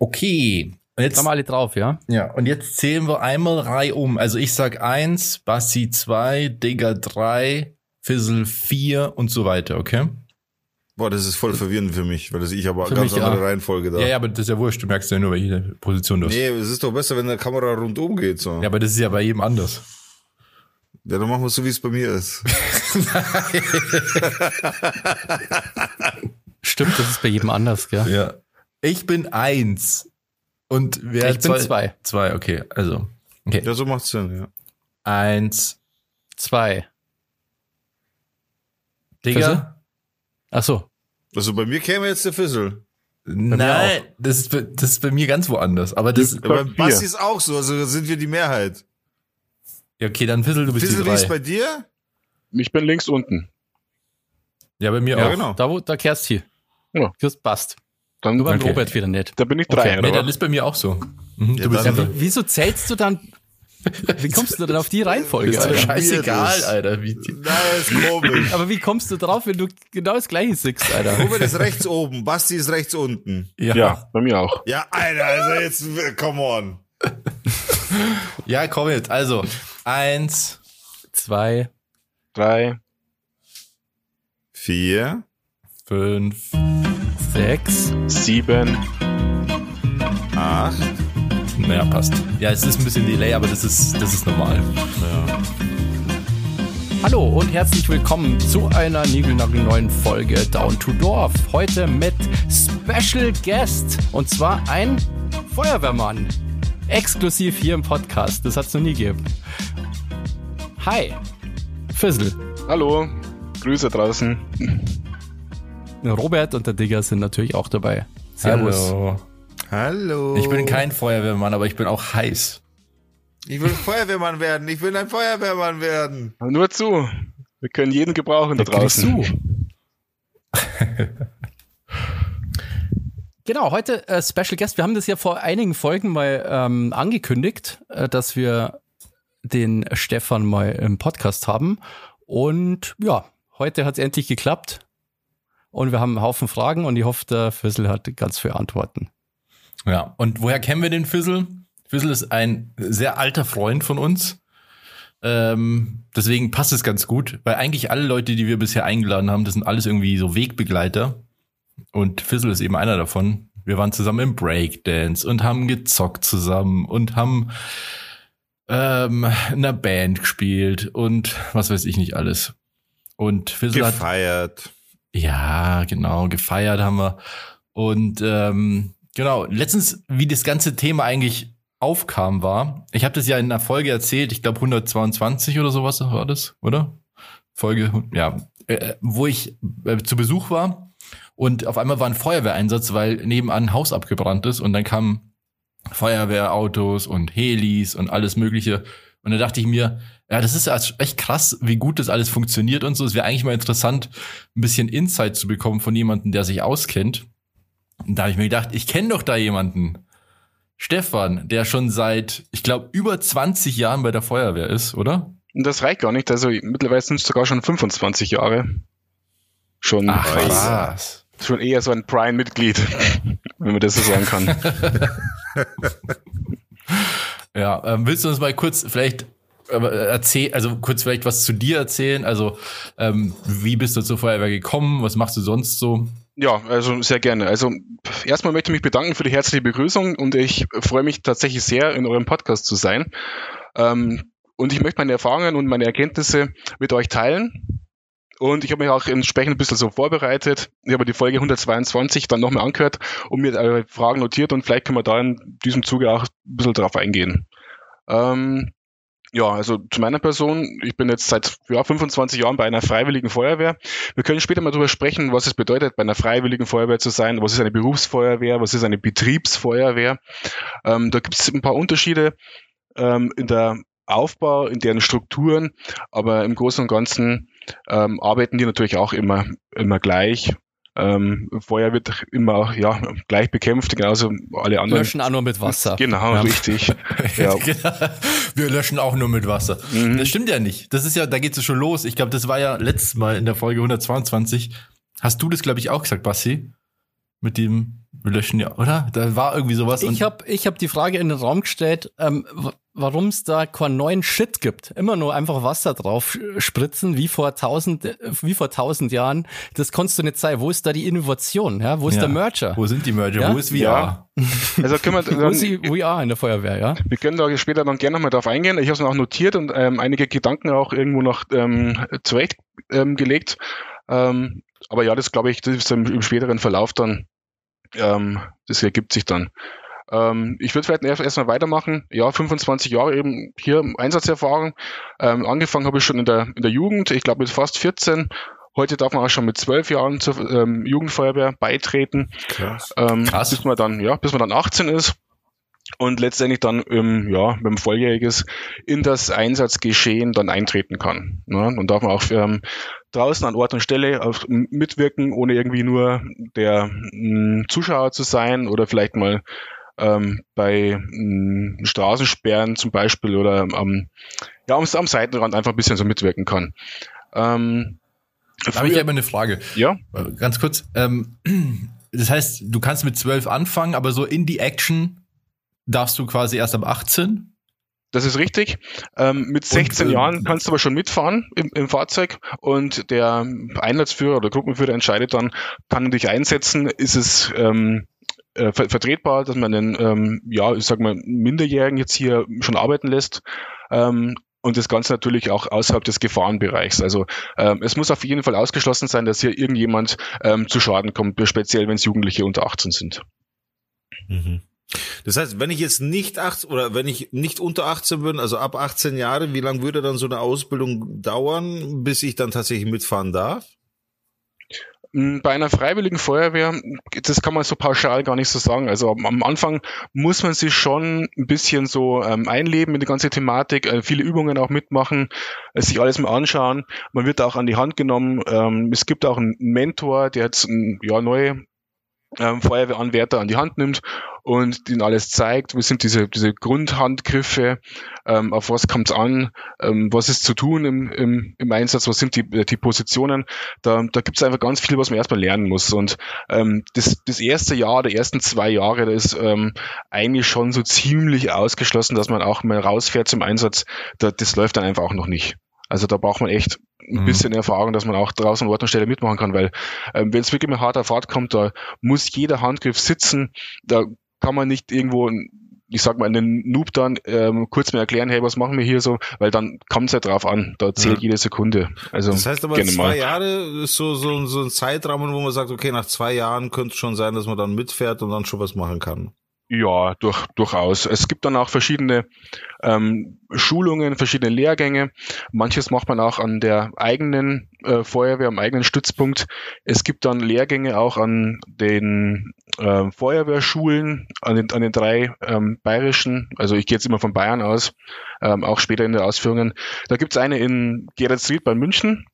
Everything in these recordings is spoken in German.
Okay. Und jetzt, haben wir alle drauf, ja? ja, und jetzt zählen wir einmal Reihe um. Also ich sag eins, Bassi zwei, Digger drei, Fizzle vier und so weiter, okay? Boah, das ist voll verwirrend für mich, weil das ich aber Für ganz mich andere auch. Reihenfolge da. Ja, ja, aber das ist ja wurscht. Du merkst ja nur, welche Position du hast. Nee, es ist doch besser, wenn der Kamera rundum geht. So. Ja, aber das ist ja bei jedem anders. Ja, dann machen wir es so, wie es bei mir ist. Stimmt, das ist bei jedem anders, gell? Ja. Ich bin eins. Und wer Ich bin zwei. Zwei, okay. Also. Okay. Ja, so macht's Sinn, ja. Eins. Zwei. Digga. Ach so. Also bei mir käme jetzt der Fizzle. Nein, das ist, bei- das ist bei mir ganz woanders. Aber das, Ja, bei. Basti ist auch so, also sind wir die Mehrheit. ja, okay, dann Fizzle, du bist Fizzle, die wie ist drei. bei dir? Ich bin links unten. Ja, bei mir Ja, auch. genau. Da, wo, da kehrst du. Ja. Das passt. Dann, Nur beim Okay. Robert wieder nicht. da bin ich Okay, drei, nee, oder? dann ist bei mir auch so. Mhm, Ja, du bist dann- ja, Wie, wieso zählst du dann? Wie kommst du denn auf die Reihenfolge? ist scheißegal. Alter. Wie die, Nein, ist komisch. Aber wie kommst du drauf, wenn du genau das gleiche siehst, Alter? Robert ist rechts oben, Basti ist rechts unten. ja. Ja, bei mir auch. Ja, Alter, also jetzt, come on. ja, komm jetzt. Also, eins, Zwei. Drei. Vier. fünf, Sechs. Sieben. Acht. naja, passt. Ja, es ist ein bisschen Delay, aber das ist, das ist normal. Ja. Hallo und herzlich willkommen zu einer niegelnagelneuen Folge Down to Dorf. Heute mit Special Guest und zwar ein Feuerwehrmann. Exklusiv hier im Podcast. Das hat es noch nie gegeben. Hi. Fizzle. Hallo. Grüße draußen. Robert und der Digger sind natürlich auch dabei. Servus. Hallo. Hallo. Ich bin kein Feuerwehrmann, aber ich bin auch heiß. Ich will Feuerwehrmann werden. Ich will ein Feuerwehrmann werden. Nur zu. Wir können jeden gebrauchen da draußen. du. Genau, heute äh, Special Guest. Wir haben das ja vor einigen Folgen mal ähm, angekündigt, äh, dass wir den Stefan mal im Podcast haben. Und ja, heute hat es endlich geklappt. Und wir haben einen Haufen Fragen und ich hoffe, der Füssel hat ganz viele Antworten. Ja, und woher kennen wir den Fizzle? Fizzle ist ein sehr alter Freund von uns. Ähm, deswegen passt es ganz gut, weil eigentlich alle Leute, die wir bisher eingeladen haben, das sind alles irgendwie so Wegbegleiter. Und Fizzle ist eben einer davon. Wir waren zusammen im Breakdance und haben gezockt zusammen und haben ähm, in einer Band gespielt und was weiß ich nicht alles. Und Fizzle hat Gefeiert. Ja, genau, gefeiert haben wir. Und ähm, genau, letztens, wie das ganze Thema eigentlich aufkam, war, ich habe das ja in einer Folge erzählt, ich glaube 122 oder sowas war das, oder? Folge, ja, äh, wo ich äh, zu Besuch war und auf einmal war ein Feuerwehreinsatz, weil nebenan ein Haus abgebrannt ist und dann kamen Feuerwehrautos und Helis und alles Mögliche. Und da dachte ich mir, ja, das ist ja echt krass, wie gut das alles funktioniert und so. Es wäre eigentlich mal interessant, ein bisschen Insight zu bekommen von jemandem, der sich auskennt. Und da habe ich mir gedacht, ich kenne doch da jemanden. Stefan, der schon seit, ich glaube, über 20 Jahren bei der Feuerwehr ist, oder? Das reicht gar nicht. Also mittlerweile sind es sogar schon 25 Jahre. Schon, was. schon eher so ein Prime-Mitglied, wenn man das so sagen kann. Ja, ähm, willst du uns mal kurz vielleicht erzähl, also kurz vielleicht was zu dir erzählen? Also, ähm, wie bist du zur Feuerwehr gekommen? Was machst du sonst so? Ja, also sehr gerne. Also erstmal möchte ich mich bedanken für die herzliche Begrüßung und ich freue mich tatsächlich sehr, in eurem Podcast zu sein. Ähm, und ich möchte meine Erfahrungen und meine Erkenntnisse mit euch teilen. Und ich habe mich auch entsprechend ein bisschen so vorbereitet. Ich habe die Folge 122 dann nochmal angehört und mir eure Fragen notiert und vielleicht können wir da in diesem Zuge auch ein bisschen drauf eingehen. Ähm, ja, also zu meiner Person, ich bin jetzt seit ja, 25 Jahren bei einer freiwilligen Feuerwehr. Wir können später mal darüber sprechen, was es bedeutet, bei einer freiwilligen Feuerwehr zu sein. Was ist eine Berufsfeuerwehr? Was ist eine Betriebsfeuerwehr? Ähm, da gibt es ein paar Unterschiede ähm, in der Aufbau, in deren Strukturen, aber im Großen und Ganzen ähm, arbeiten die natürlich auch immer, immer gleich. Ähm, Feuer wird immer auch ja, gleich bekämpft, genauso alle anderen. Löschen auch nur mit Wasser. Genau, Ja. richtig. Ja. Genau. Wir löschen auch nur mit Wasser. Mhm. Das stimmt ja nicht. Das ist ja, da geht es schon los. Ich glaube, das war ja letztes Mal in der Folge 122. Hast du das, glaube ich, auch gesagt, Basti? Mit dem, löschen ja, oder? Da war irgendwie sowas. Ich habe ich hab die Frage in den Raum gestellt, ähm, warum es da keinen neuen Shit gibt. Immer nur einfach Wasser drauf spritzen, wie vor tausend, wie vor tausend Jahren. Das kannst du nicht sein. Wo ist da die Innovation? Ja? Wo ist ja. der Merger? Wo sind die Merger? Ja? Wo ist VR? Ja. Also können wir, Wo ist die VR in der Feuerwehr, ja? Wir können da später dann gerne nochmal drauf eingehen. Ich habe es auch notiert und ähm, einige Gedanken auch irgendwo noch ähm, zurechtgelegt. Ähm, aber ja, das glaube ich, das ist im, im späteren Verlauf dann, ähm, das ergibt sich dann. Ähm, ich würde vielleicht erst erstmal weitermachen. Ja, 25 Jahre eben hier Einsatzerfahrung. Ähm, angefangen habe ich schon in der, in der Jugend, ich glaube mit fast 14. Heute darf man auch schon mit zwölf Jahren zur ähm, Jugendfeuerwehr beitreten. Krass. Ähm, Krass. Bis man dann, ja, bis man dann 18 ist und letztendlich dann ähm, ja, mit dem Volljähriges in das Einsatzgeschehen dann eintreten kann. Ne? Und darf man auch ähm, draußen an Ort und Stelle auf, mitwirken, ohne irgendwie nur der mh, Zuschauer zu sein oder vielleicht mal ähm, bei mh, Straßensperren zum Beispiel oder am, ja, am, am Seitenrand einfach ein bisschen so mitwirken kann. Ähm, Da habe ich ja immer eine Frage. ja, Äh, Ganz kurz. Ähm, das heißt, du kannst mit 12 anfangen, aber so in die Action darfst du quasi erst ab 18? Das ist richtig. Ähm, mit 16 äh, Jahren kannst du aber schon mitfahren im, im Fahrzeug und der Einsatzführer oder Gruppenführer entscheidet dann, kann er dich einsetzen, ist es ähm, äh, ver vertretbar, dass man einen, ähm, ja, ich sag mal, Minderjährigen jetzt hier schon arbeiten lässt. Ähm, und das Ganze natürlich auch außerhalb des Gefahrenbereichs. Also ähm, es muss auf jeden Fall ausgeschlossen sein, dass hier irgendjemand ähm, zu Schaden kommt, speziell wenn es Jugendliche unter 18 sind. Mhm. Das heißt, wenn ich jetzt nicht 18 oder wenn ich nicht unter 18 bin, also ab 18 Jahre, wie lange würde dann so eine Ausbildung dauern, bis ich dann tatsächlich mitfahren darf? Mm, Bei einer freiwilligen Feuerwehr, das kann man so pauschal gar nicht so sagen. Also am, Anfang muss man sich schon ein bisschen so ähm, einleben in die ganze Thematik, äh, viele Übungen auch mitmachen, äh, sich alles mal anschauen. Man wird auch an die Hand genommen. Ähm, es gibt auch einen Mentor, der jetzt ähm, ja, neue ähm, Feuerwehranwärter an die Hand nimmt und ihnen alles zeigt, was sind diese, diese Grundhandgriffe, ähm, auf was kommt es an, ähm, was ist zu tun im, im, im Einsatz, was sind die, die Positionen. Da, da gibt es einfach ganz viel, was man erstmal lernen muss. Und ähm, das, das erste Jahr, die ersten zwei Jahre, da ist ähm, eigentlich schon so ziemlich ausgeschlossen, dass man auch mal rausfährt zum Einsatz. Da, das läuft dann einfach auch noch nicht. Also da braucht man echt ein Mhm. bisschen Erfahrung, dass man auch draußen an Ort und Stelle mitmachen kann, weil ähm, wenn es wirklich mit harter Fahrt kommt, da muss jeder Handgriff sitzen, da kann man nicht irgendwo, ich sag mal, einen Noob dann ähm, kurz mal erklären, hey, was machen wir hier so, weil dann kommt es ja drauf an, da zählt Ja. jede Sekunde. Also Das heißt aber zwei mal. Jahre ist so, so, so ein Zeitrahmen, wo man sagt, okay, nach zwei Jahren könnte es schon sein, dass man dann mitfährt und dann schon was machen kann. Ja, durch, durchaus. Es gibt dann auch verschiedene ähm, Schulungen, verschiedene Lehrgänge. Manches macht man auch an der eigenen äh, Feuerwehr, am eigenen Stützpunkt. Es gibt dann Lehrgänge auch an den äh, Feuerwehrschulen, an den, an den drei ähm, bayerischen, also ich gehe jetzt immer von Bayern aus, ähm, auch später in den Ausführungen. Da gibt es eine in Geretsried bei München,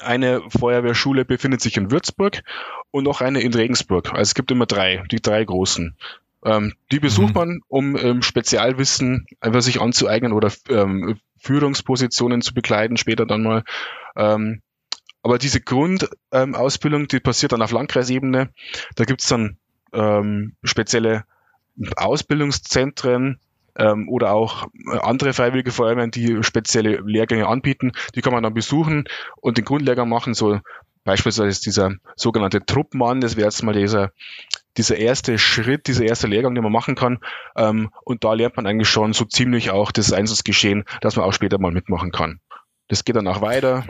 eine Feuerwehrschule befindet sich in Würzburg und noch eine in Regensburg. Also es gibt immer drei, die drei großen. Ähm, die besucht Mhm. man, um ähm, Spezialwissen einfach sich anzueignen oder ähm, Führungspositionen zu bekleiden, später dann mal. Ähm, aber diese Grundausbildung, Ausbildung, die passiert dann auf Landkreisebene. Da gibt's dann ähm, spezielle Ausbildungszentren ähm, oder auch andere freiwillige Feuerwehren, die spezielle Lehrgänge anbieten. Die kann man dann besuchen und den Grundlehrgang machen. So beispielsweise dieser sogenannte Truppmann, das wäre jetzt mal dieser dieser erste Schritt, dieser erste Lehrgang, den man machen kann. Ähm, und da lernt man eigentlich schon so ziemlich auch das Einsatzgeschehen, dass man auch später mal mitmachen kann. Das geht dann auch weiter.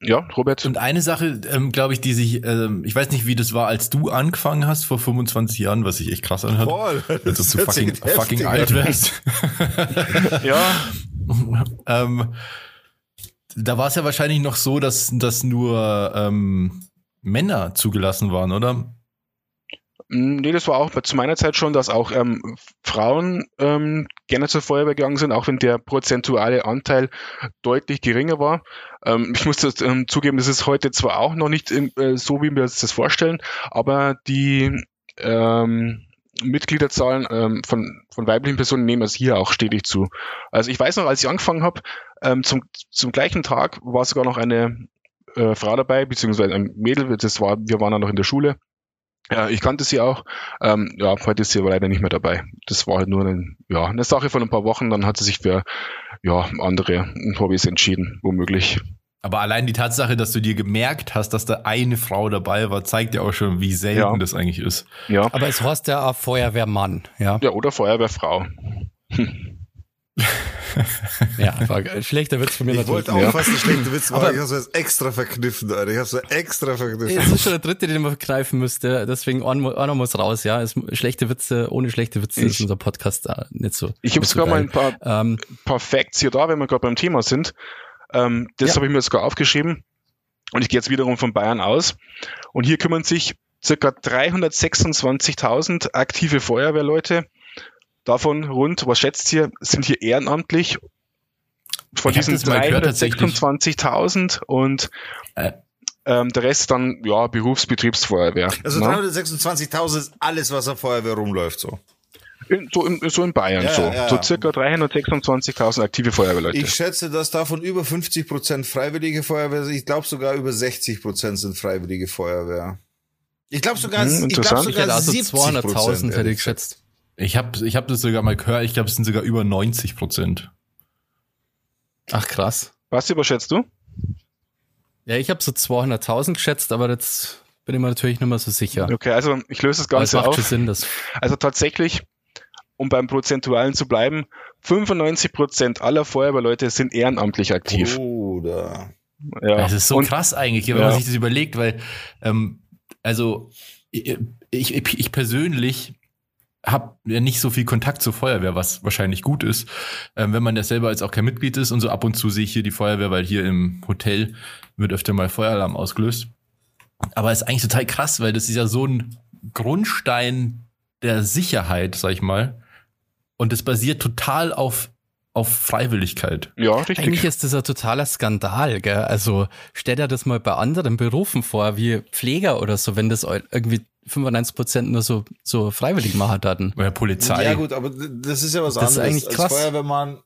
Ja, Robert? Und eine Sache, ähm, glaube ich, die sich, ähm, ich weiß nicht, wie das war, als du angefangen hast vor 25 Jahren, was sich echt krass anhört. Voll. Dass du fucking, fucking alt wärst. Ja, ähm, da war es ja wahrscheinlich noch so, dass, dass nur ähm, Männer zugelassen waren, oder? Mm, Nee, das war auch zu meiner Zeit schon, dass auch ähm, Frauen ähm, gerne zur Feuerwehr gegangen sind, auch wenn der prozentuale Anteil deutlich geringer war. Ähm, ich muss das, ähm, zugeben, das ist heute zwar auch noch nicht äh, so, wie wir uns das vorstellen, aber die ähm, Mitgliederzahlen ähm, von, von weiblichen Personen nehmen es hier auch stetig zu. Also ich weiß noch, als ich angefangen habe, ähm, zum, zum gleichen Tag war sogar noch eine äh, Frau dabei, beziehungsweise ein Mädel, das war, wir waren dann noch in der Schule Ja, ich kannte sie auch. Ähm, ja, heute ist sie aber leider nicht mehr dabei. Das war halt nur eine, ja, eine Sache von ein paar Wochen. Dann hat sie sich für ja, andere Hobbys entschieden, womöglich. Aber allein die Tatsache, dass du dir gemerkt hast, dass da eine Frau dabei war, zeigt ja auch schon, wie selten ja. das eigentlich ist. Ja. Aber es heißt ja auch Feuerwehrmann, ja. Ja, oder Feuerwehrfrau. Hm. ja, war schlechter Witz von mir ich natürlich. Ich wollte auch ja. fast ein schlechter Witz machen. Ich habe es extra verkniffen, Alter. Ich habe es extra verkniffen. Es ist schon der dritte, den man verkneifen müsste. Deswegen einer muss raus, ja. Es, schlechte Witze, ohne schlechte Witze ich, ist unser Podcast da nicht so. Ich habe sogar mal ein paar, ähm, paar Facts hier da, wenn wir gerade beim Thema sind. Ähm, das ja. habe ich mir sogar aufgeschrieben. Und ich gehe jetzt wiederum von Bayern aus. Und hier kümmern sich circa 326.000 aktive Feuerwehrleute Davon rund, was schätzt ihr, sind hier ehrenamtlich von ich diesen 326.000 und äh. ähm, der Rest dann ja Berufsbetriebsfeuerwehr. Also 326.000 ist alles, was auf Feuerwehr rumläuft, so. In, so, in, so in Bayern ja, so. Ja, so circa 326.000 aktive Feuerwehrleute. Ich schätze, dass davon über 50 Prozent freiwillige Feuerwehr sind. Ich glaube sogar über 60 Prozent sind freiwillige Feuerwehr. Ich glaube sogar, hm, ich glaube sogar also 200.000 hätte ich geschätzt. Ich habe ich hab das sogar mal gehört, ich glaube, es sind sogar über 90 Prozent. Ach krass. Was überschätzt du? Ja, ich habe so 200.000 geschätzt, aber jetzt bin ich mir natürlich nicht mehr so sicher. Okay, also ich löse das Ganze macht auf. Sinn, das also tatsächlich, um beim Prozentualen zu bleiben, 95 Prozent aller Feuerwehrleute sind ehrenamtlich aktiv. Bruder. Ja. Das ist so Und, krass eigentlich, wenn ja. man sich das überlegt, weil, ähm, also ich, ich, ich persönlich habe ja nicht so viel Kontakt zur Feuerwehr, was wahrscheinlich gut ist, ähm, wenn man ja selber als auch kein Mitglied ist und so ab und zu sehe ich hier die Feuerwehr, weil hier im Hotel wird öfter mal Feueralarm ausgelöst. Aber es ist eigentlich total krass, weil das ist ja so ein Grundstein der Sicherheit, sag ich mal. Und es basiert total auf auf Freiwilligkeit. Ja, richtig. Eigentlich ist das ein totaler Skandal, gell? Also stell dir das mal bei anderen Berufen vor, wie Pfleger oder so, wenn das irgendwie 95 Prozent nur so, so freiwillig machen hatten. Oder Polizei. Ja gut, aber das ist ja was das anderes. Ist eigentlich krass. Als Feuerwehrmann,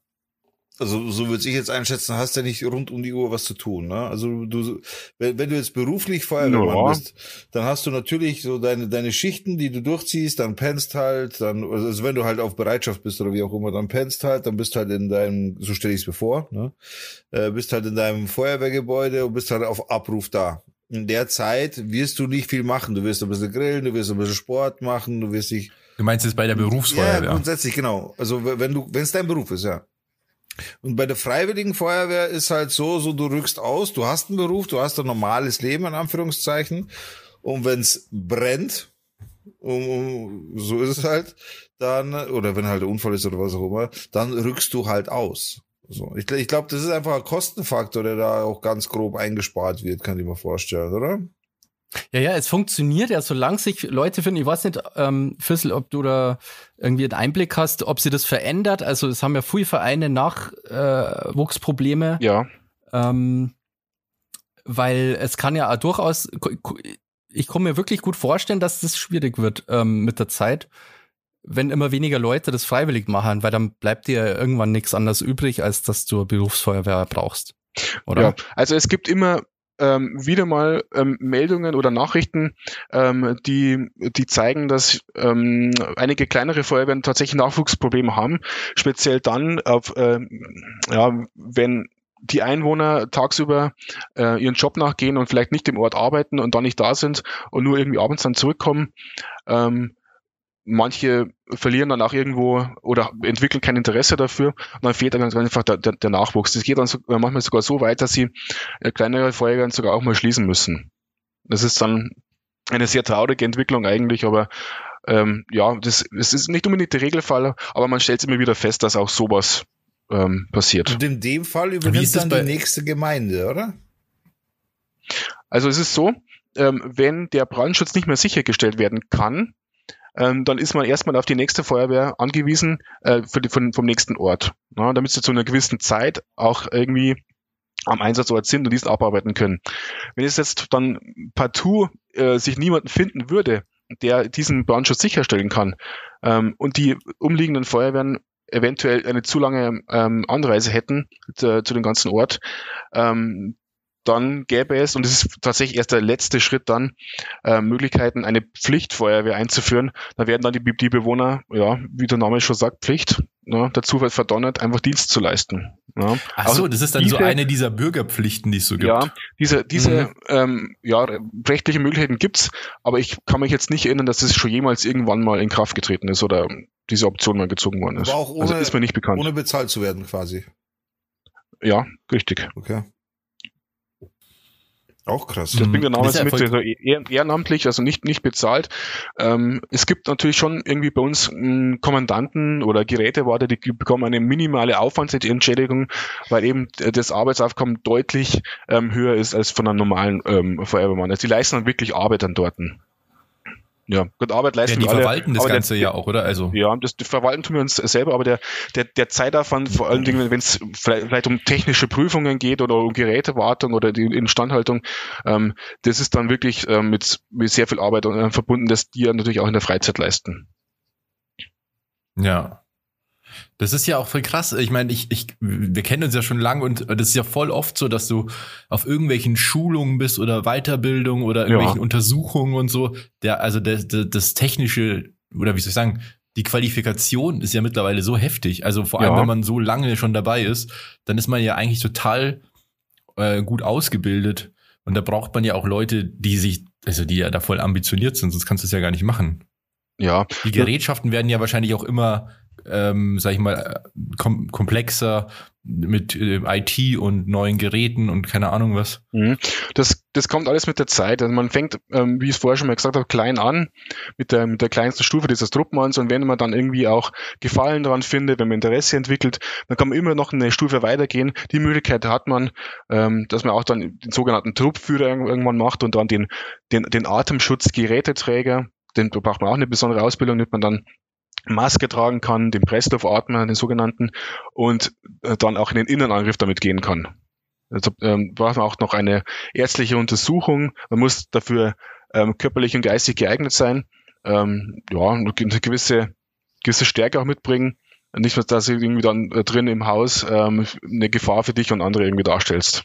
also so würde ich jetzt einschätzen, hast ja nicht rund um die Uhr was zu tun. Ne? Also du, wenn, wenn du jetzt beruflich Feuerwehrmann ja. bist, dann hast du natürlich so deine deine Schichten, die du durchziehst, dann pennst halt, dann also wenn du halt auf Bereitschaft bist oder wie auch immer, dann pennst halt, dann bist halt in deinem, so stelle ich es mir vor, ne? Äh, bist halt in deinem Feuerwehrgebäude und bist halt auf Abruf da in der Zeit wirst du nicht viel machen. Du wirst ein bisschen grillen, du wirst ein bisschen Sport machen, du wirst dich. Du meinst jetzt bei der Berufsfeuerwehr? Ja, grundsätzlich, genau. Also wenn du, wenn es dein Beruf ist, ja. Und bei der freiwilligen Feuerwehr ist halt so, so du rückst aus, du hast einen Beruf, du hast ein normales Leben, in Anführungszeichen. Und wenn es brennt, um, um, so ist es halt, dann, oder wenn halt ein Unfall ist oder was auch immer, dann rückst du halt aus. So, ich, ich glaube, das ist einfach ein Kostenfaktor, der da auch ganz grob eingespart wird, kann ich mir vorstellen, oder? Ja, ja, es funktioniert ja, solange sich Leute finden, ich weiß nicht, ähm, Füssel, ob du da irgendwie einen Einblick hast, ob sie das verändert. Also es haben ja viele Vereine Nachwuchsprobleme. Äh, ja. Ähm, weil es kann ja auch durchaus, ich kann mir wirklich gut vorstellen, dass das schwierig wird ähm, mit der Zeit wenn immer weniger Leute das freiwillig machen, weil dann bleibt dir irgendwann nichts anderes übrig, als dass du Berufsfeuerwehr brauchst. Oder? Ja, also es gibt immer ähm, wieder mal ähm, Meldungen oder Nachrichten, ähm, die, die zeigen, dass ähm, einige kleinere Feuerwehren tatsächlich Nachwuchsprobleme haben, speziell dann, auf, ähm, ja, wenn die Einwohner tagsüber äh, ihren Job nachgehen und vielleicht nicht im Ort arbeiten und dann nicht da sind und nur irgendwie abends dann zurückkommen. Ähm, manche verlieren dann auch irgendwo oder entwickeln kein Interesse dafür und dann fehlt dann einfach der, der, der Nachwuchs. Das geht dann so, äh, manchmal sogar so weit, dass sie äh, kleinere Feuerwehren sogar auch mal schließen müssen. Das ist dann eine sehr traurige Entwicklung eigentlich, aber ähm, ja, das, das ist nicht unbedingt der Regelfall, aber man stellt immer wieder fest, dass auch sowas ähm, passiert. Und in dem Fall übernimmt dann die nächste Gemeinde, oder? Also es ist so, ähm, wenn der Brandschutz nicht mehr sichergestellt werden kann, ähm, dann ist man erstmal auf die nächste Feuerwehr angewiesen äh, die, von, vom nächsten Ort, ja, damit sie zu einer gewissen Zeit auch irgendwie am Einsatzort sind und diesen abarbeiten können. Wenn es jetzt dann partout äh, sich niemanden finden würde, der diesen Brandschutz sicherstellen kann ähm, und die umliegenden Feuerwehren eventuell eine zu lange ähm, Anreise hätten zu, zu dem ganzen Ort, ähm, dann gäbe es, und das ist tatsächlich erst der letzte Schritt dann, äh, Möglichkeiten, eine Pflichtfeuerwehr einzuführen. Da werden dann die, die Bewohner, ja, wie der Name schon sagt, Pflicht, ja, dazu verdonnert, einfach Dienst zu leisten. Ja. Ach so, das ist dann diese, so eine dieser Bürgerpflichten, die es so gibt. Ja, diese, diese mhm. ähm, ja, rechtliche Möglichkeiten gibt's, aber ich kann mich jetzt nicht erinnern, dass das schon jemals irgendwann mal in Kraft getreten ist oder diese Option mal gezogen worden ist. Aber auch also ohne, also ist mir nicht bekannt. Ohne bezahlt zu werden quasi. Ja, richtig. Okay. Auch krass. Das bringt der Name jetzt mit, also ehrenamtlich, also nicht, nicht bezahlt. Ähm, es gibt natürlich schon irgendwie bei uns m, Kommandanten oder Gerätewarte, die bekommen eine minimale Aufwandsentschädigung, weil eben das Arbeitsaufkommen deutlich ähm, höher ist als von einem normalen ähm, Feuerwehrmann. Also die leisten dann wirklich Arbeit an dorten. Ja, gut, Arbeit leisten ja, die alle, verwalten das Ganze der, ja auch, oder? Also. Ja, das verwalten tun wir uns selber, aber der, der, der Zeitaufwand, vor allen Dingen, wenn es vielleicht, vielleicht, um technische Prüfungen geht oder um Gerätewartung oder die Instandhaltung, ähm, das ist dann wirklich ähm, mit, mit sehr viel Arbeit äh, verbunden, dass die ja natürlich auch in der Freizeit leisten. Ja. Das ist ja auch voll krass. Ich meine, ich, ich, wir kennen uns ja schon lange und das ist ja voll oft so, dass du auf irgendwelchen Schulungen bist oder Weiterbildung oder irgendwelchen ja. Untersuchungen und so. Der, also das, das technische, oder wie soll ich sagen, die Qualifikation ist ja mittlerweile so heftig. Also vor allem, ja. wenn man so lange schon dabei ist, dann ist man ja eigentlich total äh, gut ausgebildet. Und da braucht man ja auch Leute, die sich, also die ja da voll ambitioniert sind, sonst kannst du es ja gar nicht machen. Ja. Die Gerätschaften werden ja wahrscheinlich auch immer ähm, sag ich mal, kom komplexer mit äh, IT und neuen Geräten und keine Ahnung was. Mhm. Das, das kommt alles mit der Zeit. Also man fängt, ähm, wie ich es vorher schon mal gesagt habe, klein an, mit der, mit der kleinsten Stufe dieses Truppenmanns und wenn man dann irgendwie auch Gefallen daran findet, wenn man Interesse entwickelt, dann kann man immer noch eine Stufe weitergehen. Die Möglichkeit hat man, ähm, dass man auch dann den sogenannten Truppführer irgendwann macht und dann den, den, den Atemschutzgeräteträger, den braucht man auch eine besondere Ausbildung, nimmt man dann Maske tragen kann, den Pressluftatmer, den sogenannten, und äh, dann auch in den Innenangriff damit gehen kann. Also ähm, braucht man auch noch eine ärztliche Untersuchung. Man muss dafür ähm, körperlich und geistig geeignet sein. Ähm, ja, eine gewisse, gewisse Stärke auch mitbringen. Nicht, dass du irgendwie dann äh, drin im Haus ähm, eine Gefahr für dich und andere irgendwie darstellst.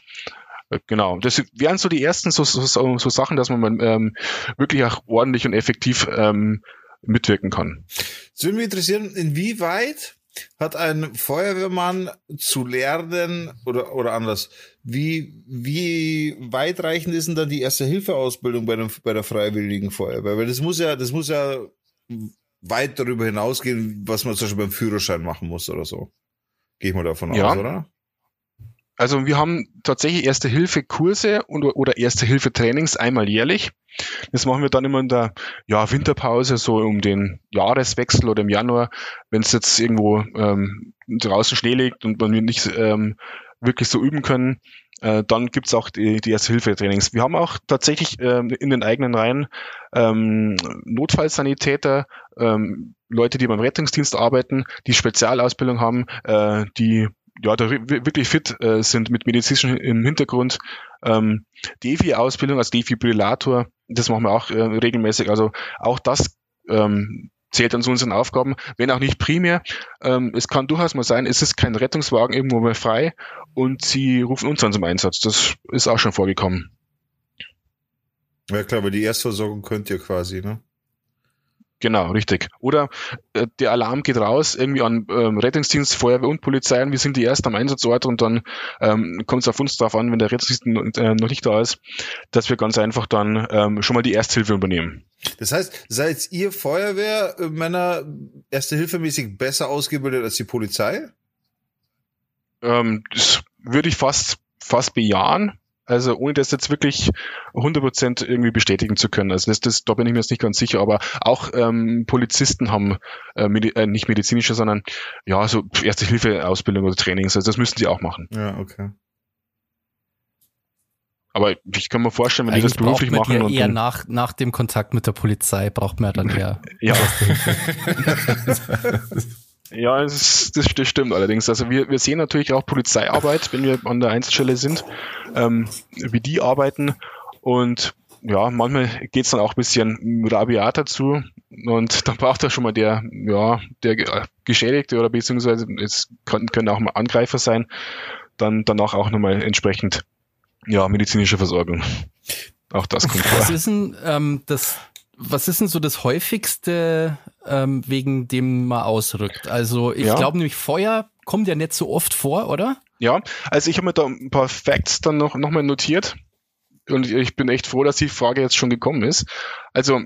Äh, genau, das wären so die ersten so, so, so Sachen, dass man ähm, wirklich auch ordentlich und effektiv ähm, mitwirken kann. Es würde mich interessieren, inwieweit hat ein Feuerwehrmann zu lernen oder, oder anders? Wie, wie weitreichend ist denn dann die Erste-Hilfe-Ausbildung bei, dem, bei der Freiwilligen Feuerwehr? Weil das muss ja, das muss ja weit darüber hinausgehen, was man zum Beispiel beim Führerschein machen muss oder so. Gehe ich mal davon ja. aus, oder? Also wir haben tatsächlich Erste-Hilfe-Kurse oder Erste-Hilfe-Trainings einmal jährlich. Das machen wir dann immer in der ja, Winterpause, so um den Jahreswechsel oder im Januar, wenn es jetzt irgendwo ähm, draußen Schnee liegt und man nicht ähm, wirklich so üben können. Äh, dann gibt's auch die, die Erste-Hilfe-Trainings. Wir haben auch tatsächlich ähm, in den eigenen Reihen ähm, Notfallsanitäter, ähm, Leute, die beim Rettungsdienst arbeiten, die Spezialausbildung haben, äh, die ja, da wirklich fit äh, sind mit medizinischem im Hintergrund. Ähm, Defi-Ausbildung als Defibrillator, das machen wir auch äh, regelmäßig. Also auch das ähm, zählt an zu unseren Aufgaben, wenn auch nicht primär. Ähm, es kann durchaus mal sein, es ist kein Rettungswagen irgendwo mehr frei und sie rufen uns dann zum Einsatz. Das ist auch schon vorgekommen. Ja klar, aber die Erstversorgung könnt ihr quasi, ne? Genau, richtig. Oder äh, der Alarm geht raus, irgendwie an ähm, Rettungsdienst, Feuerwehr und Polizei und wir sind die ersten am Einsatzort und dann ähm, kommt es auf uns drauf an, wenn der Rettungsdienst äh, noch nicht da ist, dass wir ganz einfach dann ähm, schon mal die Ersthilfe übernehmen. Das heißt, seid ihr Feuerwehrmänner erste Hilfemäßig besser ausgebildet als die Polizei? Ähm, das würde ich fast fast bejahen. Also ohne das jetzt wirklich 100% irgendwie bestätigen zu können. Also das, das, da bin ich mir jetzt nicht ganz sicher, aber auch ähm, Polizisten haben äh, Medi äh, nicht medizinische, sondern ja, so Erste-Hilfe-Ausbildung oder Trainings. Also das müssten sie auch machen. Ja, okay. Aber ich kann mir vorstellen, wenn Eigentlich die das beruflich machen. Ja und eher nach, nach dem Kontakt mit der Polizei braucht man ja dann eher. ja. Ja, das, das, das, stimmt allerdings. Also wir, wir sehen natürlich auch Polizeiarbeit, wenn wir an der Einsatzstelle sind, ähm, wie die arbeiten. Und ja, manchmal geht's dann auch ein bisschen rabiater zu und dann braucht er schon mal der, ja, der Geschädigte oder beziehungsweise es können, können auch mal Angreifer sein, dann danach auch nochmal entsprechend Ja, medizinische Versorgung. Auch das kommt vor. Was ist denn ähm, das was ist denn so das häufigste, ähm, wegen dem man ausrückt? Also ich ja. glaube nämlich Feuer kommt ja nicht so oft vor, oder? Ja, also ich habe mir da ein paar Facts dann noch, noch mal notiert und ich bin echt froh, dass die Frage jetzt schon gekommen ist. Also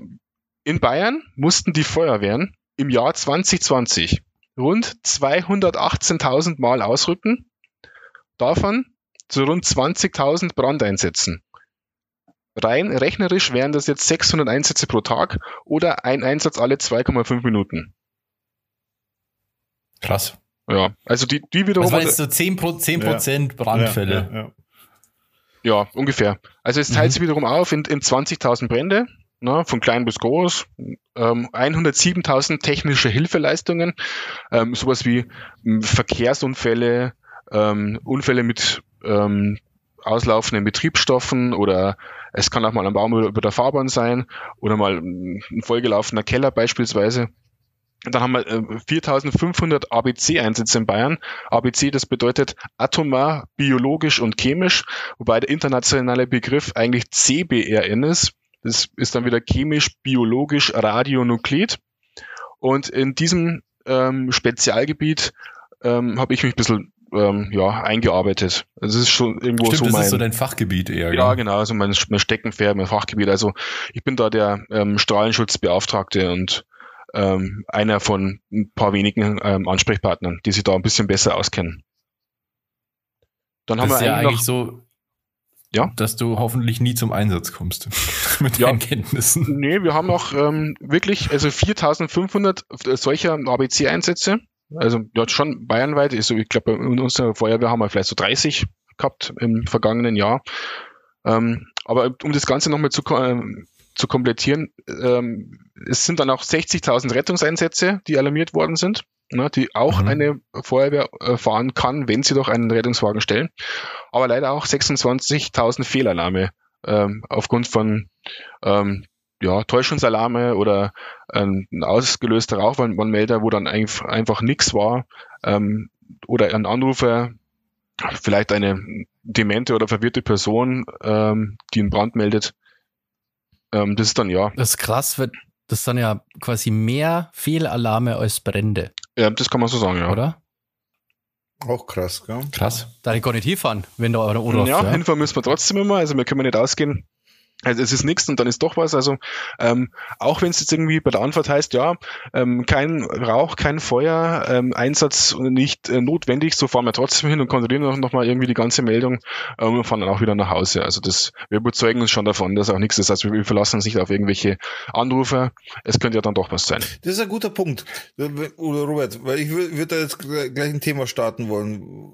in Bayern mussten die Feuerwehren im Jahr 2020 rund 218.000 Mal ausrücken, davon zu rund 20.000 Brandeinsätzen. Rein rechnerisch wären das jetzt 600 Einsätze pro Tag oder ein Einsatz alle 2,5 Minuten. Krass. Ja, also die, die wiederum. Das war jetzt so 10, Pro, 10 Prozent ja. Brandfälle. Ja, ja, ja, ungefähr. Also es teilt mhm. sich wiederum auf in, in 20.000 Brände, ne, von klein bis groß, ähm, 107.000 technische Hilfeleistungen, ähm, sowas wie ähm, Verkehrsunfälle, ähm, Unfälle mit ähm, auslaufenden Betriebsstoffen oder es kann auch mal ein Baum über der Fahrbahn sein oder mal ein vollgelaufener Keller beispielsweise. Dann haben wir 4500 ABC-Einsätze in Bayern. ABC, das bedeutet atomar, biologisch und chemisch, wobei der internationale Begriff eigentlich CBRN ist. Das ist dann wieder chemisch, biologisch, radionuklid. Und in diesem ähm, Spezialgebiet ähm, habe ich mich ein bisschen ähm, ja, eingearbeitet. Es ist schon irgendwo Stimmt, so mein. Das ist so dein Fachgebiet eher. Ja, genau, also mein, mein Steckenpferd, mein Fachgebiet. Also ich bin da der ähm, Strahlenschutzbeauftragte und ähm, einer von ein paar wenigen ähm, Ansprechpartnern, die sich da ein bisschen besser auskennen. Dann das haben wir ist ja eigentlich so, ja? dass du hoffentlich nie zum Einsatz kommst mit ja. deinen Kenntnissen. Nee, wir haben auch ähm, wirklich also 4500 solcher ABC-Einsätze also ja, schon bayernweit. Also ich glaube, in unserer Feuerwehr haben wir vielleicht so 30 gehabt im vergangenen Jahr. Ähm, aber um das Ganze nochmal zu, äh, zu komplettieren, ähm, es sind dann auch 60.000 Rettungseinsätze, die alarmiert worden sind, ne, die auch mhm. eine Feuerwehr äh, fahren kann, wenn sie doch einen Rettungswagen stellen. Aber leider auch 26.000 Fehlalarme ähm, aufgrund von ähm, ja, Täuschungsalarme oder ähm, ein ausgelöster Rauchwarnmelder, wo dann einfach, einfach nichts war ähm, oder ein Anrufer, vielleicht eine demente oder verwirrte Person, ähm, die einen Brand meldet. Ähm, das ist dann ja. Das ist krass, wird das dann ja quasi mehr Fehlalarme als Brände. Ja, das kann man so sagen, ja. Oder? Auch krass, gell? Krass. Da ich gar nicht hinfahren, wenn da einer Urlaub Ja, ja, hinfahren müssen wir trotzdem immer. Also wir können nicht ausgehen, also es ist nichts und dann ist doch was. Also ähm, auch wenn es jetzt irgendwie bei der Antwort heißt, ja, ähm, kein Rauch, kein Feuer, ähm, Einsatz nicht äh, notwendig, so fahren wir trotzdem hin und kontrollieren noch, noch mal irgendwie die ganze Meldung ähm, und fahren dann auch wieder nach Hause. Also das, wir überzeugen uns schon davon, dass auch nichts ist. Also wir verlassen uns nicht auf irgendwelche Anrufer. Es könnte ja dann doch was sein. Das ist ein guter Punkt, Robert, weil ich würde da jetzt gleich ein Thema starten wollen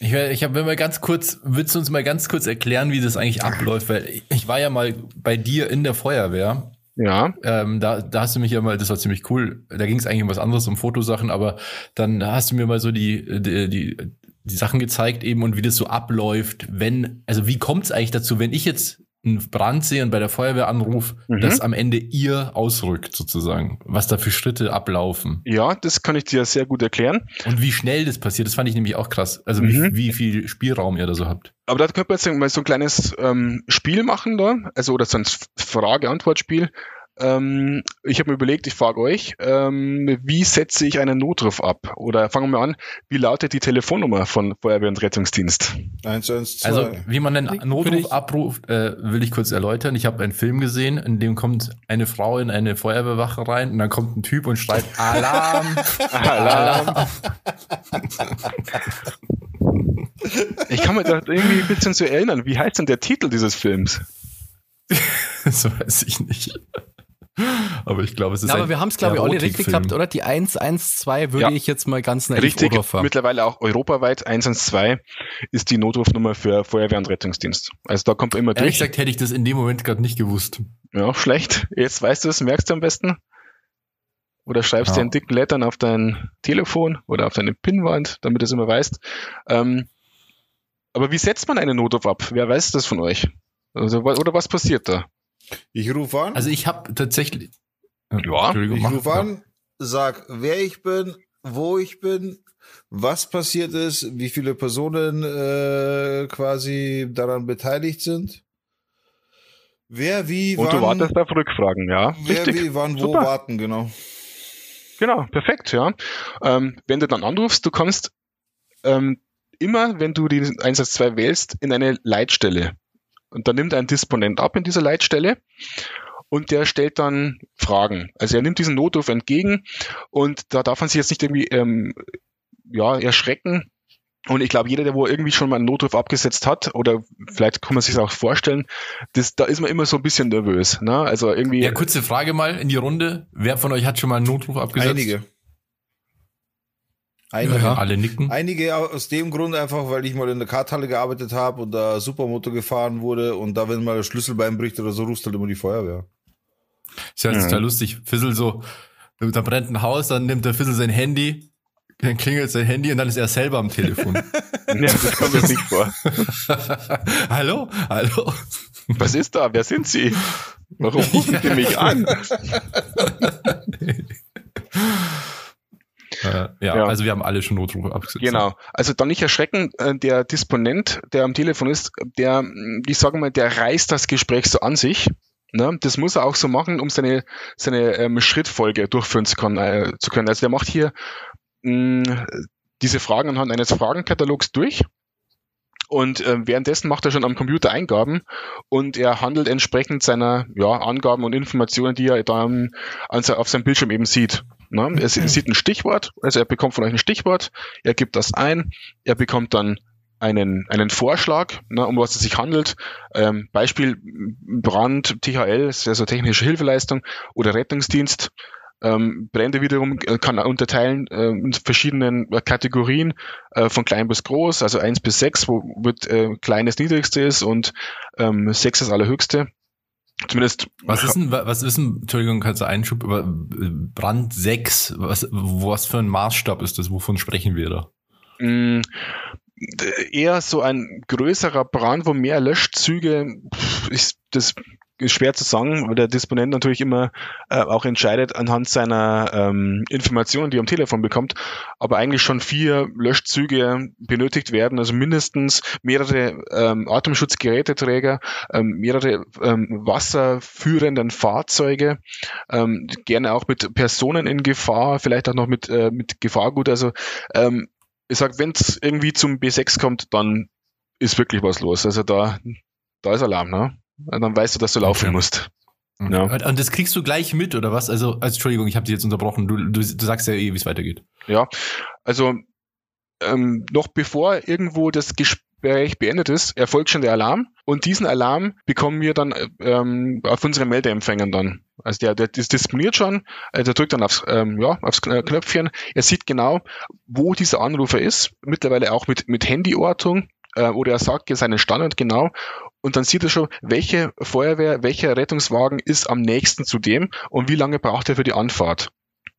ich, ich habe mal ganz kurz, willst du uns mal ganz kurz erklären, wie das eigentlich abläuft? Weil ich war ja mal bei dir in der Feuerwehr. Ja. Ähm, da, da hast du mich ja mal, das war ziemlich cool. Da ging es eigentlich um was anderes, um Fotosachen, aber dann hast du mir mal so die, die, die, die Sachen gezeigt eben und wie das so abläuft, wenn, also wie kommt es eigentlich dazu, wenn ich jetzt einen Brand sehe und bei der Feuerwehr anrufe, mhm. dass am Ende ihr ausrückt sozusagen, was da für Schritte ablaufen. Ja, das kann ich dir sehr gut erklären. Und wie schnell das passiert, das fand ich nämlich auch krass. Also mhm. wie, wie viel Spielraum ihr da so habt. Aber da könnte man jetzt mal so ein kleines ähm, Spiel machen da, also oder so ein Frage-Antwort-Spiel. Ähm, ich habe mir überlegt, ich frage euch, ähm, wie setze ich einen Notruf ab? Oder fangen wir an, wie lautet die Telefonnummer von Feuerwehr und Rettungsdienst? 112. Also wie man einen Notruf abruft, äh, will ich kurz erläutern. Ich habe einen Film gesehen, in dem kommt eine Frau in eine Feuerwehrwache rein und dann kommt ein Typ und schreit Alarm! Alarm! ich kann mich da irgendwie ein bisschen so erinnern. Wie heißt denn der Titel dieses Films? das weiß ich nicht. Aber ich glaube, es ist ja, Aber wir haben es, glaube ich, alle richtig gehabt, oder? Die 112 würde ja. ich jetzt mal ganz naiv Richtig, Oberfahren. mittlerweile auch europaweit. 112 ist die Notrufnummer für Feuerwehr und Rettungsdienst. Also da kommt immer durch. Ehrlich gesagt hätte ich das in dem Moment gerade nicht gewusst. Ja, schlecht. Jetzt weißt du es, merkst du am besten. Oder schreibst ja. dir in dicken Lettern auf dein Telefon oder auf deine Pinnwand, damit du es immer weißt. Ähm, aber wie setzt man einen Notruf ab? Wer weiß das von euch? Also, oder was passiert da? Ich rufe an. Also ich habe tatsächlich. Ja, ich rufe an, sag, wer ich bin, wo ich bin was passiert ist, wie viele Personen äh, quasi daran beteiligt sind. Wer wie Und wann, du wartest auf Rückfragen, ja. Wer Richtig. wie wann wo Super. warten, genau. Genau, perfekt, ja. Ähm, wenn du dann anrufst, du kommst ähm, immer, wenn du den Einsatz 2 wählst, in eine Leitstelle. Und dann nimmt ein Disponent ab in dieser Leitstelle und der stellt dann Fragen. Also er nimmt diesen Notruf entgegen und da darf man sich jetzt nicht irgendwie ähm, ja, erschrecken. Und ich glaube, jeder, der wo irgendwie schon mal einen Notruf abgesetzt hat, oder vielleicht kann man sich auch vorstellen, das, da ist man immer so ein bisschen nervös. Ne? Also irgendwie. Ja, kurze Frage mal in die Runde. Wer von euch hat schon mal einen Notruf abgesetzt? Einige. Einige. Ja, alle nicken. Einige aus dem Grund einfach, weil ich mal in der Karthalle gearbeitet habe und da Supermoto gefahren wurde und da, wenn mal der Schlüsselbein bricht oder so, rufst halt immer die Feuerwehr. Ist ja, total lustig. Fissel so, da brennt ein Haus, dann nimmt der Fissel sein Handy, dann klingelt sein Handy und dann ist er selber am Telefon. ja, das kommt jetzt nicht vor. hallo? Hallo? Was ist da? Wer sind Sie? Warum rufen Sie mich an? Äh, ja, ja, also wir haben alle schon Notrufe abgesetzt. Genau. Also dann nicht erschrecken, äh, der Disponent, der am Telefon ist, der, ich sage mal, der reißt das Gespräch so an sich. Ne? Das muss er auch so machen, um seine, seine ähm, Schrittfolge durchführen zu können, äh, zu können. Also der macht hier mh, diese Fragen anhand eines Fragenkatalogs durch. Und äh, währenddessen macht er schon am Computer Eingaben und er handelt entsprechend seiner ja, Angaben und Informationen, die er dann auf seinem Bildschirm eben sieht. Ne? Er, er sieht ein Stichwort, also er bekommt von euch ein Stichwort, er gibt das ein, er bekommt dann einen, einen Vorschlag, ne, um was es sich handelt. Ähm, Beispiel Brand, THL, ist also technische Hilfeleistung oder Rettungsdienst. Ähm, Brände wiederum äh, kann unterteilen äh, in verschiedenen äh, Kategorien äh, von klein bis groß, also eins bis sechs, wo wird äh, klein das niedrigste ist und ähm, sechs das allerhöchste. Zumindest. Was ist denn, was ist denn, Entschuldigung, kannst du Einschub über äh, Brand 6? Was, was für ein Maßstab ist das? Wovon sprechen wir da? Mm, eher so ein größerer Brand, wo mehr Löschzüge, ist das ist schwer zu sagen, weil der Disponent natürlich immer äh, auch entscheidet anhand seiner ähm, Informationen, die er am Telefon bekommt, aber eigentlich schon vier Löschzüge benötigt werden, also mindestens mehrere ähm, Atemschutzgeräteträger, ähm, mehrere ähm, wasserführenden Fahrzeuge, ähm, gerne auch mit Personen in Gefahr, vielleicht auch noch mit, äh, mit Gefahrgut, also ähm, ich sag, wenn es irgendwie zum B6 kommt, dann ist wirklich was los. Also da, da ist Alarm, ne? Dann weißt du, dass du laufen musst. Ja. Und das kriegst du gleich mit, oder was? Also, also Entschuldigung, ich habe dich jetzt unterbrochen. Du, du, du sagst ja eh, wie es weitergeht. Ja, also ähm, noch bevor irgendwo das Gespräch beendet ist, erfolgt schon der Alarm und diesen Alarm bekommen wir dann ähm, auf unseren Meldeempfängern dann. Also der, der disponiert schon, also der drückt dann aufs, ähm, ja, aufs Knöpfchen. Er sieht genau, wo dieser Anrufer ist, mittlerweile auch mit, mit Handyortung äh, oder er sagt seinen Standort genau und dann sieht er schon, welche Feuerwehr, welcher Rettungswagen ist am nächsten zu dem und wie lange braucht er für die Anfahrt.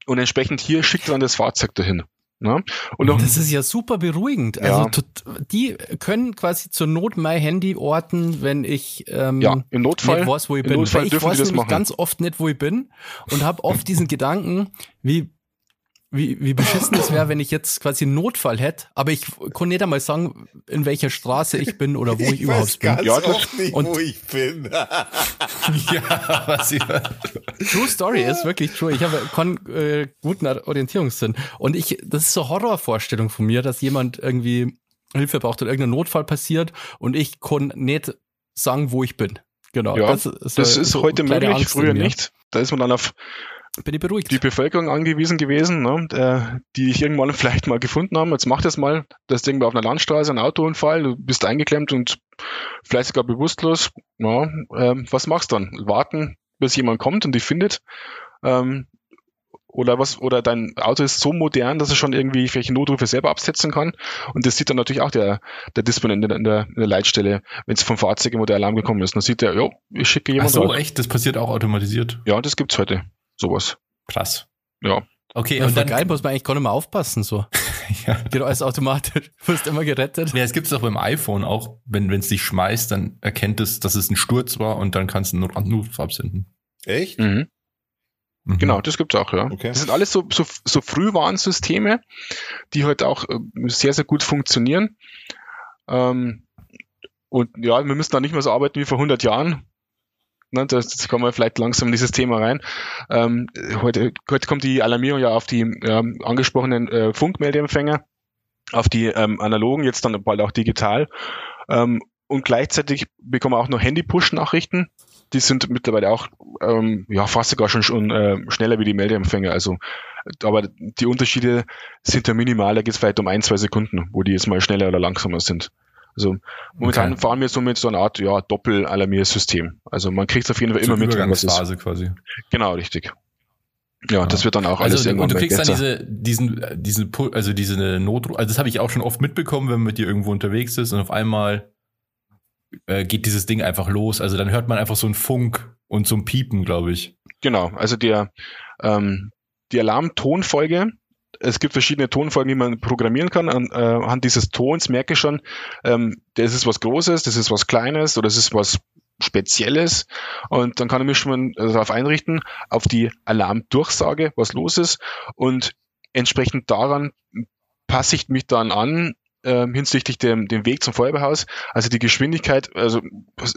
Und entsprechend hier schickt er dann das Fahrzeug dahin. Ne? Und das ist ja super beruhigend. Also ja. die können quasi zur Not mein Handy orten, wenn ich ähm, ja, im Notfall, nicht weiß, wo ich bin. Notfall ich weiß nämlich ganz oft nicht, wo ich bin und habe oft diesen Gedanken, wie wie, wie beschissen es wäre, wenn ich jetzt quasi einen Notfall hätte, aber ich kann nicht einmal sagen, in welcher Straße ich bin oder wo ich, ich überhaupt bin. ja, oft nicht, und, wo ich bin. ja, was ich True Story ist wirklich true. Ich habe keinen äh, guten Orientierungssinn. Und ich, das ist so Horrorvorstellung von mir, dass jemand irgendwie Hilfe braucht oder irgendein Notfall passiert und ich kann nicht sagen, wo ich bin. Genau. Ja, das ist, das ist so heute möglich, Angst früher nicht. Da ist man dann auf bin ich beruhigt. Die Bevölkerung angewiesen gewesen, ne, äh, die ich irgendwann vielleicht mal gefunden haben. Jetzt mach das mal, das Ding auf einer Landstraße, ein Autounfall, du bist eingeklemmt und vielleicht sogar bewusstlos. Ja, äh, was machst du dann? Warten, bis jemand kommt und dich findet. Ähm, oder was, oder dein Auto ist so modern, dass es schon irgendwie welche Notrufe selber absetzen kann. Und das sieht dann natürlich auch der, der Disponent in der, in der Leitstelle, wenn es vom Fahrzeug immer der Alarm gekommen ist. Dann sieht der, jo, ich schicke jemanden. Ach so, raus. echt? Das passiert auch automatisiert? Ja, das gibt's heute sowas. Krass. Ja. Okay, und dann geil muss man eigentlich gar nicht mehr aufpassen, so. ja. Geht alles automatisch. Du wirst immer gerettet. Ja, es gibt es auch beim iPhone auch, wenn es dich schmeißt, dann erkennt es, dass es ein Sturz war und dann kannst du einen Anruf absenden. Echt? Mhm. Mhm. Genau, das gibt's auch, ja. Okay. Das sind alles so, so, so Frühwarnsysteme, die halt auch äh, sehr, sehr gut funktionieren. Ähm, und ja, wir müssen da nicht mehr so arbeiten wie vor 100 Jahren. Ne, das, kommen wir vielleicht langsam in dieses Thema rein. Ähm, heute, heute kommt die Alarmierung ja auf die ja, angesprochenen äh, Funkmeldeempfänger, auf die ähm, analogen, jetzt dann bald auch digital. Ähm, und gleichzeitig bekommen wir auch noch Handy-Push-Nachrichten. Die sind mittlerweile auch ähm, ja fast sogar schon, schon äh, schneller wie die Meldeempfänger. Also, aber die Unterschiede sind ja minimal. Da geht es vielleicht um ein, zwei Sekunden, wo die jetzt mal schneller oder langsamer sind. Also momentan okay. fahren wir so mit so einer Art ja, Doppel-Alarmiersystem. Also man kriegt es auf jeden Fall so immer mit. Übergangsphase quasi. Genau, richtig. Ja, ja, das wird dann auch alles also, irgendwann Und du kriegst besser. dann diese, diesen, diese, also diese Not, also das habe ich auch schon oft mitbekommen, wenn man mit dir irgendwo unterwegs ist und auf einmal äh, geht dieses Ding einfach los. Also dann hört man einfach so einen Funk und so ein Piepen, glaube ich. Genau, also der ähm, die Alarmtonfolge, es gibt verschiedene Tonfolgen, die man programmieren kann. An, äh, anhand dieses Tons merke ich schon, ähm, das ist was Großes, das ist was Kleines oder das ist was Spezielles. Und dann kann ich mich schon mal darauf einrichten, auf die Alarmdurchsage, was los ist. Und entsprechend daran passe ich mich dann an, ähm, hinsichtlich dem, dem Weg zum Feuerwehrhaus. Also die Geschwindigkeit, also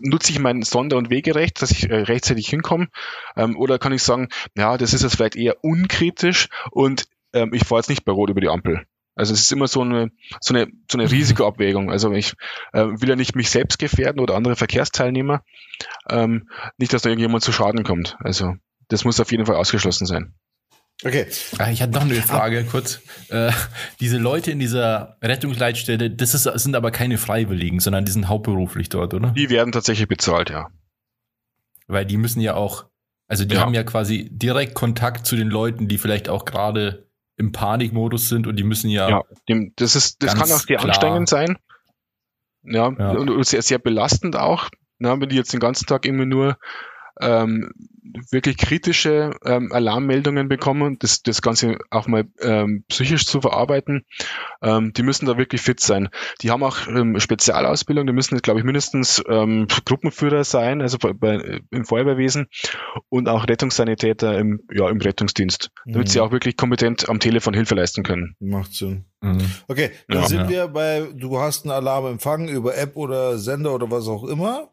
nutze ich mein Sonder- und Wegerecht, dass ich äh, rechtzeitig hinkomme? Ähm, oder kann ich sagen, ja, das ist jetzt vielleicht eher unkritisch und ähm, ich fahre jetzt nicht bei Rot über die Ampel. Also es ist immer so eine, so eine, so eine. Risikoabwägung. Also ich äh, will ja nicht mich selbst gefährden oder andere Verkehrsteilnehmer. Ähm, nicht, dass da irgendjemand zu Schaden kommt. Also das muss auf jeden Fall ausgeschlossen sein. Okay. Ah, ich hatte noch eine Frage kurz. Äh, diese Leute in dieser Rettungsleitstelle, das ist, sind aber keine Freiwilligen, sondern die sind hauptberuflich dort, oder? Die werden tatsächlich bezahlt, ja. Weil die müssen ja auch, also die ja. haben ja quasi direkt Kontakt zu den Leuten, die vielleicht auch gerade im Panikmodus sind und die müssen ja. Ja, dem, das ist, das kann auch sehr anstrengend sein. Ja, ja. Und sehr, sehr belastend auch. Na, wenn die jetzt den ganzen Tag immer nur ähm, wirklich kritische ähm, Alarmmeldungen bekommen, das, das Ganze auch mal ähm, psychisch zu verarbeiten, ähm, die müssen da wirklich fit sein. Die haben auch ähm, Spezialausbildung, die müssen, glaube ich, mindestens ähm, Gruppenführer sein, also bei, bei, im Feuerwehrwesen und auch Rettungssanitäter im, ja, im Rettungsdienst, damit mhm. sie auch wirklich kompetent am Telefon Hilfe leisten können. Macht Sinn. Mhm. Okay, dann ja, sind ja. wir bei, du hast einen Alarm empfangen über App oder Sender oder was auch immer.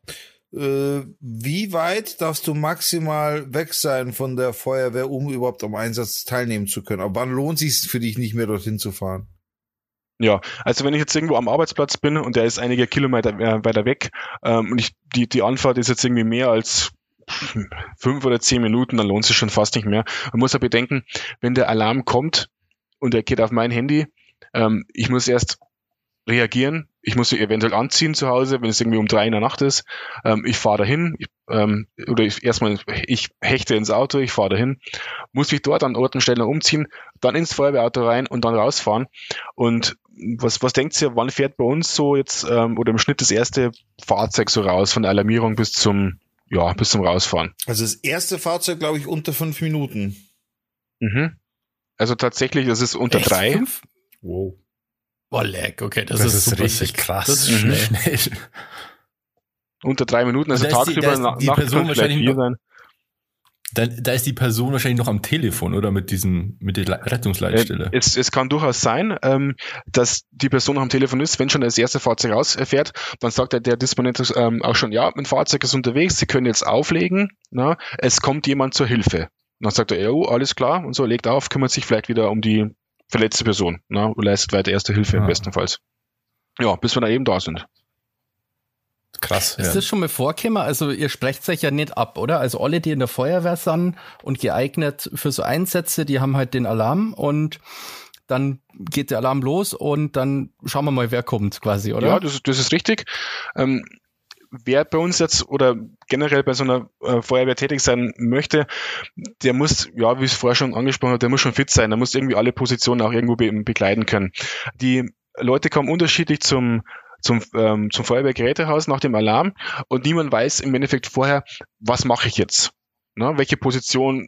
Äh, wie weit darfst du maximal weg sein von der Feuerwehr, um überhaupt am Einsatz teilnehmen zu können? Aber wann lohnt sich für dich nicht mehr dorthin zu fahren? Ja, also wenn ich jetzt irgendwo am Arbeitsplatz bin und der ist einige Kilometer äh, weiter weg ähm, und ich, die, die Anfahrt ist jetzt irgendwie mehr als fünf oder zehn Minuten, dann lohnt sich schon fast nicht mehr. Man muss ja bedenken, wenn der Alarm kommt und er geht auf mein Handy, ähm, ich muss erst reagieren. Ich muss sie eventuell anziehen zu Hause, wenn es irgendwie um drei in der Nacht ist. Ähm, ich fahre dahin, ich, ähm, oder ich, erstmal, ich hechte ins Auto, ich fahre dahin, muss mich dort an Ort und Stelle umziehen, dann ins Feuerwehrauto rein und dann rausfahren. Und was, was denkt ihr, wann fährt bei uns so jetzt ähm, oder im Schnitt das erste Fahrzeug so raus von der Alarmierung bis zum ja bis zum Rausfahren? Also das erste Fahrzeug, glaube ich, unter fünf Minuten. Mhm. Also tatsächlich, das ist unter Echt? drei. Fünf? Wow. Boah, leck, okay, das, das ist, ist richtig krass. Das ist schnell. schnell. Unter drei Minuten, also tagsüber die, nach, die Person wahrscheinlich noch, sein. Da, da ist die Person wahrscheinlich noch am Telefon oder mit diesem mit der Rettungsleitstelle. Äh, es, es kann durchaus sein, ähm, dass die Person noch am Telefon ist, wenn schon das erste Fahrzeug rausfährt, dann sagt der, der Disponent ähm, auch schon, ja, mein Fahrzeug ist unterwegs, Sie können jetzt auflegen, na, es kommt jemand zur Hilfe. dann sagt er, ja, oh, alles klar, und so, legt auf, kümmert sich vielleicht wieder um die verletzte Person ne, und leistet weiter erste Hilfe ja. im bestenfalls. Ja, bis wir da eben da sind. Krass. Ist ja. das schon mal vorgekommen? Also ihr sprecht euch ja nicht ab, oder? Also alle, die in der Feuerwehr sind und geeignet für so Einsätze, die haben halt den Alarm und dann geht der Alarm los und dann schauen wir mal, wer kommt quasi, oder? Ja, das, das ist richtig. Ähm, wer bei uns jetzt oder generell bei so einer äh, Feuerwehr tätig sein möchte, der muss, ja, wie ich es vorher schon angesprochen habe, der muss schon fit sein, der muss irgendwie alle Positionen auch irgendwo be begleiten können. Die Leute kommen unterschiedlich zum zum, ähm, zum Feuerwehrgerätehaus nach dem Alarm und niemand weiß im Endeffekt vorher, was mache ich jetzt? Na, welche Position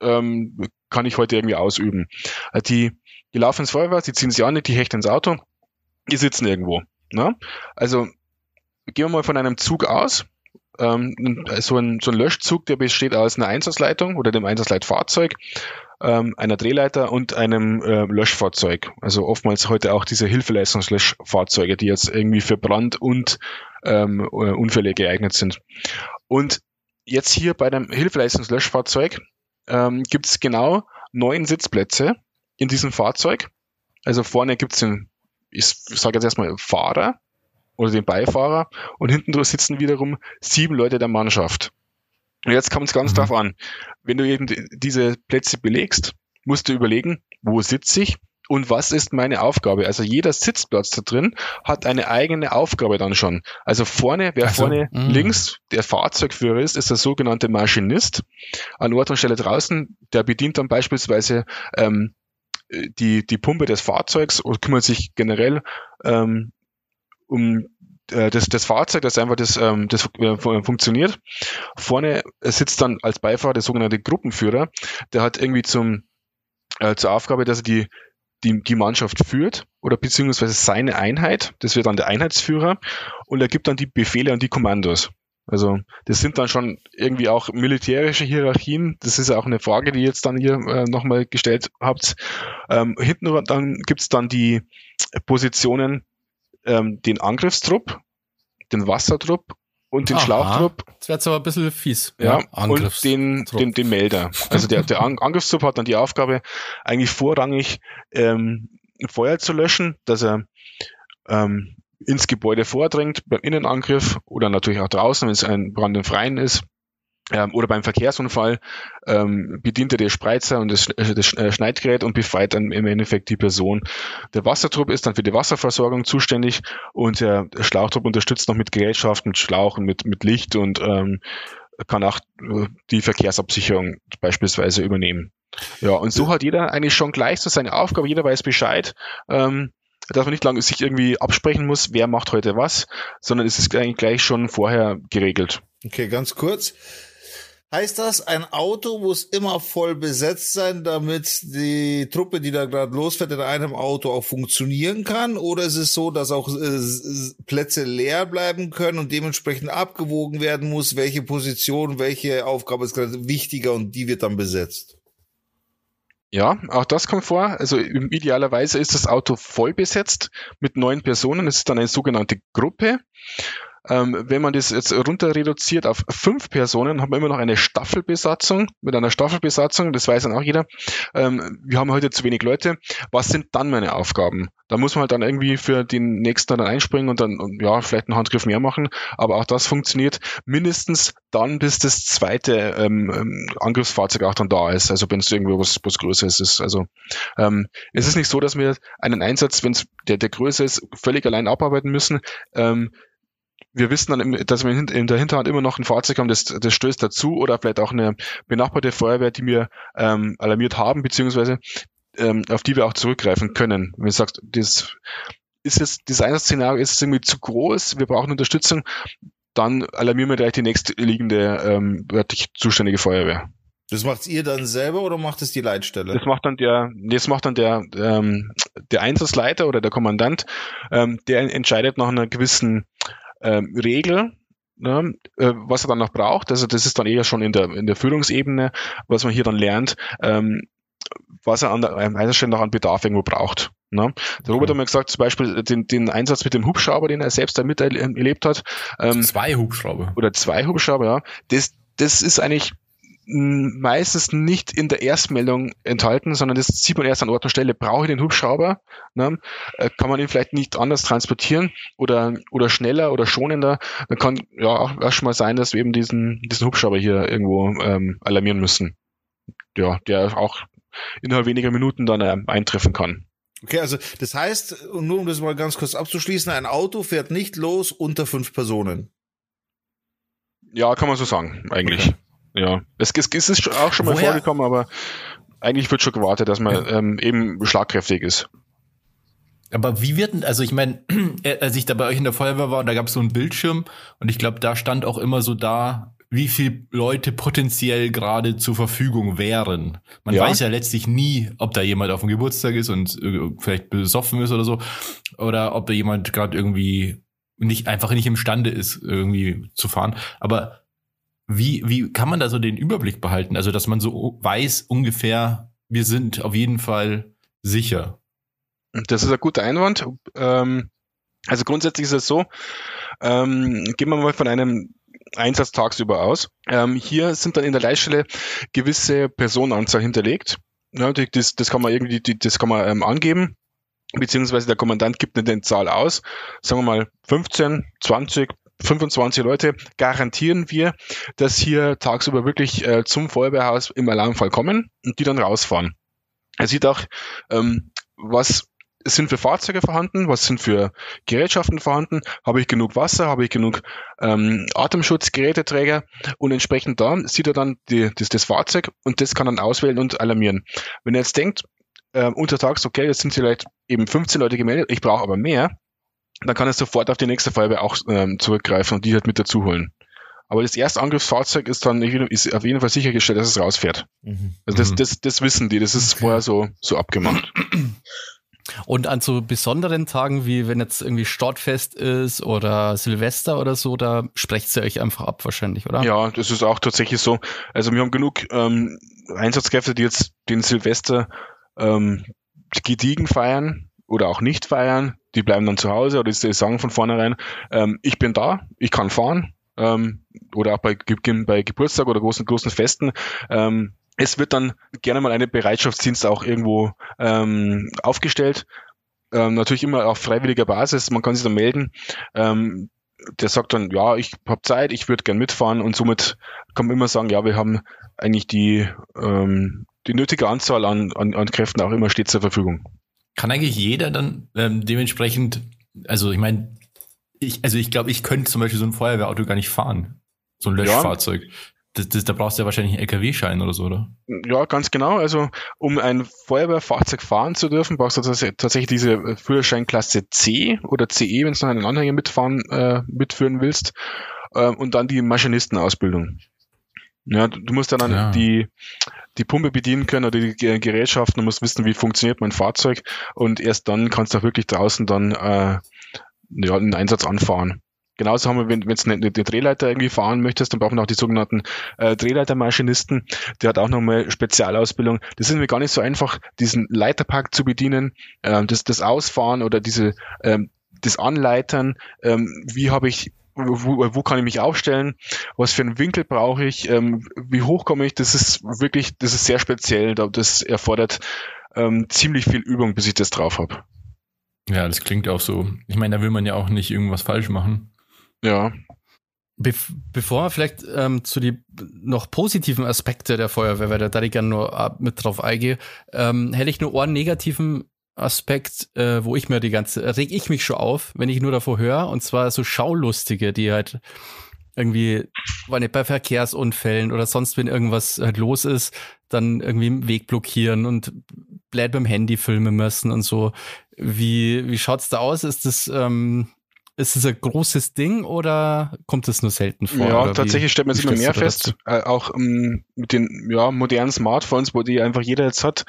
ähm, kann ich heute irgendwie ausüben? Äh, die, die laufen ins Feuerwehr, die ziehen sich an, die hechten ins Auto, die sitzen irgendwo. Na? Also gehen wir mal von einem Zug aus. ähm, so, ein, so ein Löschzug, der besteht aus einer Einsatzleitung oder dem Einsatzleitfahrzeug, ähm, einer Drehleiter und einem äh, Löschfahrzeug. Also oftmals heute auch diese Hilfeleistungslöschfahrzeuge, die jetzt irgendwie für Brand und ähm, äh, Unfälle geeignet sind. Und jetzt hier bei dem Hilfeleistungslöschfahrzeug ähm, gibt es genau neun Sitzplätze in diesem Fahrzeug. Also vorne gibt es den, ich sage jetzt erstmal Fahrer oder den Beifahrer und hinten sitzen wiederum sieben Leute der Mannschaft. Und jetzt kommt es ganz mhm. drauf an. Wenn du eben diese Plätze belegst, musst du überlegen, wo sitze ich und was ist meine Aufgabe? Also jeder Sitzplatz da drin hat eine eigene Aufgabe dann schon. Also vorne, wer also, vorne mh. links der Fahrzeugführer ist, ist der sogenannte Maschinist. An Ort und Stelle draußen, der bedient dann beispielsweise ähm, die, die Pumpe des Fahrzeugs und kümmert sich generell ähm, um äh, das, das Fahrzeug, das einfach das, ähm, das äh, funktioniert. Vorne sitzt dann als Beifahrer der sogenannte Gruppenführer, der hat irgendwie zum, äh, zur Aufgabe, dass er die, die, die Mannschaft führt oder beziehungsweise seine Einheit, das wird dann der Einheitsführer und er gibt dann die Befehle und die Kommandos. Also das sind dann schon irgendwie auch militärische Hierarchien. Das ist auch eine Frage, die jetzt dann hier äh, nochmal gestellt habt. Ähm, hinten dann gibt's dann die Positionen ähm, den Angriffstrupp, den Wassertrupp und den Aha. Schlauchtrupp. Das wäre jetzt aber ein bisschen fies. Ja, ja und den, den, den Melder. Also der, der Angriffstrupp hat dann die Aufgabe, eigentlich vorrangig ähm, Feuer zu löschen, dass er ähm, ins Gebäude vordringt beim Innenangriff oder natürlich auch draußen, wenn es ein Brand im Freien ist ähm, oder beim Verkehrsunfall ähm, bedient er den Spreizer und das, äh, das äh, Schneidgerät und befreit dann im Endeffekt die Person. Der Wassertrupp ist dann für die Wasserversorgung zuständig und der Schlauchtrupp unterstützt noch mit Gerätschaften, mit Schlauchen, mit, mit Licht und ähm, kann auch äh, die Verkehrsabsicherung beispielsweise übernehmen. Ja, und so hat jeder eigentlich schon gleich so seine Aufgabe, jeder weiß Bescheid. Ähm, dass man nicht lange sich irgendwie absprechen muss, wer macht heute was, sondern es ist eigentlich gleich schon vorher geregelt. Okay, ganz kurz. Heißt das, ein Auto muss immer voll besetzt sein, damit die Truppe, die da gerade losfährt, in einem Auto auch funktionieren kann? Oder ist es so, dass auch äh, Plätze leer bleiben können und dementsprechend abgewogen werden muss, welche Position, welche Aufgabe ist gerade wichtiger und die wird dann besetzt? Ja, auch das kommt vor. Also idealerweise ist das Auto voll besetzt mit neun Personen. Es ist dann eine sogenannte Gruppe. Ähm, wenn man das jetzt runter reduziert auf fünf Personen, haben wir immer noch eine Staffelbesatzung. Mit einer Staffelbesatzung, das weiß dann auch jeder, ähm, wir haben heute zu wenig Leute. Was sind dann meine Aufgaben? Da muss man halt dann irgendwie für den nächsten dann einspringen und dann, ja, vielleicht einen Handgriff mehr machen. Aber auch das funktioniert mindestens dann, bis das zweite ähm, ähm Angriffsfahrzeug auch dann da ist. Also wenn es irgendwo was, was Größeres ist. Also ähm, es ist nicht so, dass wir einen Einsatz, wenn es der, der größer ist, völlig allein abarbeiten müssen. Ähm, wir wissen dann, dass wir in der Hinterhand immer noch ein Fahrzeug haben, das, das stößt dazu oder vielleicht auch eine benachbarte Feuerwehr, die wir ähm, alarmiert haben, beziehungsweise ähm, auf die wir auch zurückgreifen können. Wenn du sagst, das ist jetzt, das Einsatzszenario ist irgendwie zu groß, wir brauchen Unterstützung, dann alarmieren wir gleich die nächstliegende ähm, örtlich zuständige Feuerwehr. Das macht ihr dann selber oder macht es die Leitstelle? Das macht dann der, das macht dann der, ähm, der Einsatzleiter oder der Kommandant, ähm, der entscheidet nach einer gewissen ähm, Regel, ne, äh, was er dann noch braucht. Also das ist dann eher schon in der, in der Führungsebene, was man hier dann lernt, ähm, was er an der Einsatzstelle noch an Bedarf irgendwo braucht. Ne? Der Robert hat mir gesagt, zum Beispiel den, den Einsatz mit dem Hubschrauber, den er selbst da miterlebt hat. Ähm, zwei Hubschrauber. Oder zwei Hubschrauber, ja. Das, das ist eigentlich meistens nicht in der Erstmeldung enthalten, sondern das sieht man erst an Ort und Stelle. Brauche ich den Hubschrauber? Ne? Äh, kann man ihn vielleicht nicht anders transportieren oder, oder schneller oder schonender? Dann kann ja auch schon mal sein, dass wir eben diesen, diesen Hubschrauber hier irgendwo ähm, alarmieren müssen. Ja, der auch innerhalb weniger Minuten dann äh, eintreffen kann. Okay, also das heißt, nur um das mal ganz kurz abzuschließen, ein Auto fährt nicht los unter fünf Personen. Ja, kann man so sagen, eigentlich. Okay. Ja, es, es, es ist auch schon mal Woher? vorgekommen, aber eigentlich wird schon gewartet, dass man ja. ähm, eben schlagkräftig ist. Aber wie wird denn, also ich meine, als ich da bei euch in der Feuerwehr war, da gab es so einen Bildschirm und ich glaube, da stand auch immer so da, wie viele Leute potenziell gerade zur Verfügung wären. Man ja. weiß ja letztlich nie, ob da jemand auf dem Geburtstag ist und äh, vielleicht besoffen ist oder so, oder ob da jemand gerade irgendwie nicht einfach nicht imstande ist, irgendwie zu fahren. Aber wie, wie kann man da so den Überblick behalten? Also, dass man so weiß ungefähr, wir sind auf jeden Fall sicher. Das ist ein guter Einwand. Ähm, also grundsätzlich ist es so, ähm, gehen wir mal von einem Einsatz tagsüber aus. Ähm, hier sind dann in der Leitstelle gewisse Personenanzahl hinterlegt. Ja, das, das kann man irgendwie, das kann man ähm, angeben, beziehungsweise der Kommandant gibt eine Zahl aus. Sagen wir mal 15, 20, 25 Leute garantieren wir, dass hier tagsüber wirklich äh, zum Feuerwehrhaus im Alarmfall kommen und die dann rausfahren. Er sieht auch, ähm, was sind für Fahrzeuge vorhanden, was sind für Gerätschaften vorhanden, habe ich genug Wasser, habe ich genug ähm, Atemschutzgeräteträger und entsprechend da sieht er dann die, das, das Fahrzeug und das kann dann auswählen und alarmieren. Wenn er jetzt denkt, äh, untertags, okay, jetzt sind vielleicht eben 15 Leute gemeldet, ich brauche aber mehr, dann kann er sofort auf die nächste Feuerwehr auch ähm, zurückgreifen und die halt mit dazu holen. Aber das erste Angriffsfahrzeug ist dann ist auf jeden Fall sichergestellt, dass es rausfährt. Mhm. Also das, mhm. das, das wissen die, das ist okay. vorher so, so abgemacht. Und an so besonderen Tagen, wie wenn jetzt irgendwie Startfest ist oder Silvester oder so, da sprecht ihr euch einfach ab wahrscheinlich, oder? Ja, das ist auch tatsächlich so. Also wir haben genug ähm, Einsatzkräfte, die jetzt den Silvester ähm, gediegen feiern oder auch nicht feiern. Die bleiben dann zu Hause oder die sagen von vornherein, ähm, ich bin da, ich kann fahren. Ähm, oder auch bei, bei Geburtstag oder großen, großen Festen. Ähm, es wird dann gerne mal eine Bereitschaftsdienst auch irgendwo ähm, aufgestellt. Ähm, natürlich immer auf freiwilliger Basis. Man kann sich dann melden. Ähm, der sagt dann, ja, ich habe Zeit, ich würde gern mitfahren und somit kann man immer sagen, ja, wir haben eigentlich die, ähm, die nötige Anzahl an, an, an Kräften auch immer stets zur Verfügung. Kann eigentlich jeder dann ähm, dementsprechend, also ich meine, ich, also ich glaube, ich könnte zum Beispiel so ein Feuerwehrauto gar nicht fahren. So ein Löschfahrzeug. Ja. Das, das, da brauchst du ja wahrscheinlich einen LKW-Schein oder so, oder? Ja, ganz genau. Also, um ein Feuerwehrfahrzeug fahren zu dürfen, brauchst du tatsächlich diese Führerscheinklasse C oder CE, wenn du noch einen Anhänger mitfahren, äh, mitführen willst. Äh, und dann die Maschinistenausbildung. Ja, du musst dann ja. die, die Pumpe bedienen können oder die Gerätschaften, du musst wissen, wie funktioniert mein Fahrzeug und erst dann kannst du auch wirklich draußen dann äh, ja, einen Einsatz anfahren. Genauso haben wir, wenn, wenn du eine, eine Drehleiter irgendwie fahren möchtest, dann brauchen wir auch die sogenannten äh, Drehleitermaschinisten. Der hat auch nochmal Spezialausbildung. Das ist mir gar nicht so einfach, diesen Leiterpark zu bedienen, äh, das, das Ausfahren oder diese ähm, das Anleitern. Ähm, wie habe ich wo, wo kann ich mich aufstellen, was für einen Winkel brauche ich, ähm, wie hoch komme ich, das ist wirklich, das ist sehr speziell, das erfordert ähm, ziemlich viel Übung, bis ich das drauf habe. Ja, das klingt auch so. Ich meine, da will man ja auch nicht irgendwas falsch machen. Ja. Be bevor wir vielleicht ähm, zu die noch positiven Aspekte der Feuerwehr, weil da ich gerne nur mit drauf eingehe, ähm, hätte ich nur einen negativen Aspekt, äh, wo ich mir die ganze, reg ich mich schon auf, wenn ich nur davor höre, und zwar so Schaulustige, die halt irgendwie, weil nicht bei Verkehrsunfällen oder sonst, wenn irgendwas halt los ist, dann irgendwie im Weg blockieren und blöd beim Handy filmen müssen und so. Wie, wie schaut's da aus? Ist das, ähm, ist es ein großes Ding oder kommt es nur selten vor? Ja, tatsächlich stellt man sich immer mehr fest, äh, auch ähm, mit den ja, modernen Smartphones, wo die einfach jeder jetzt hat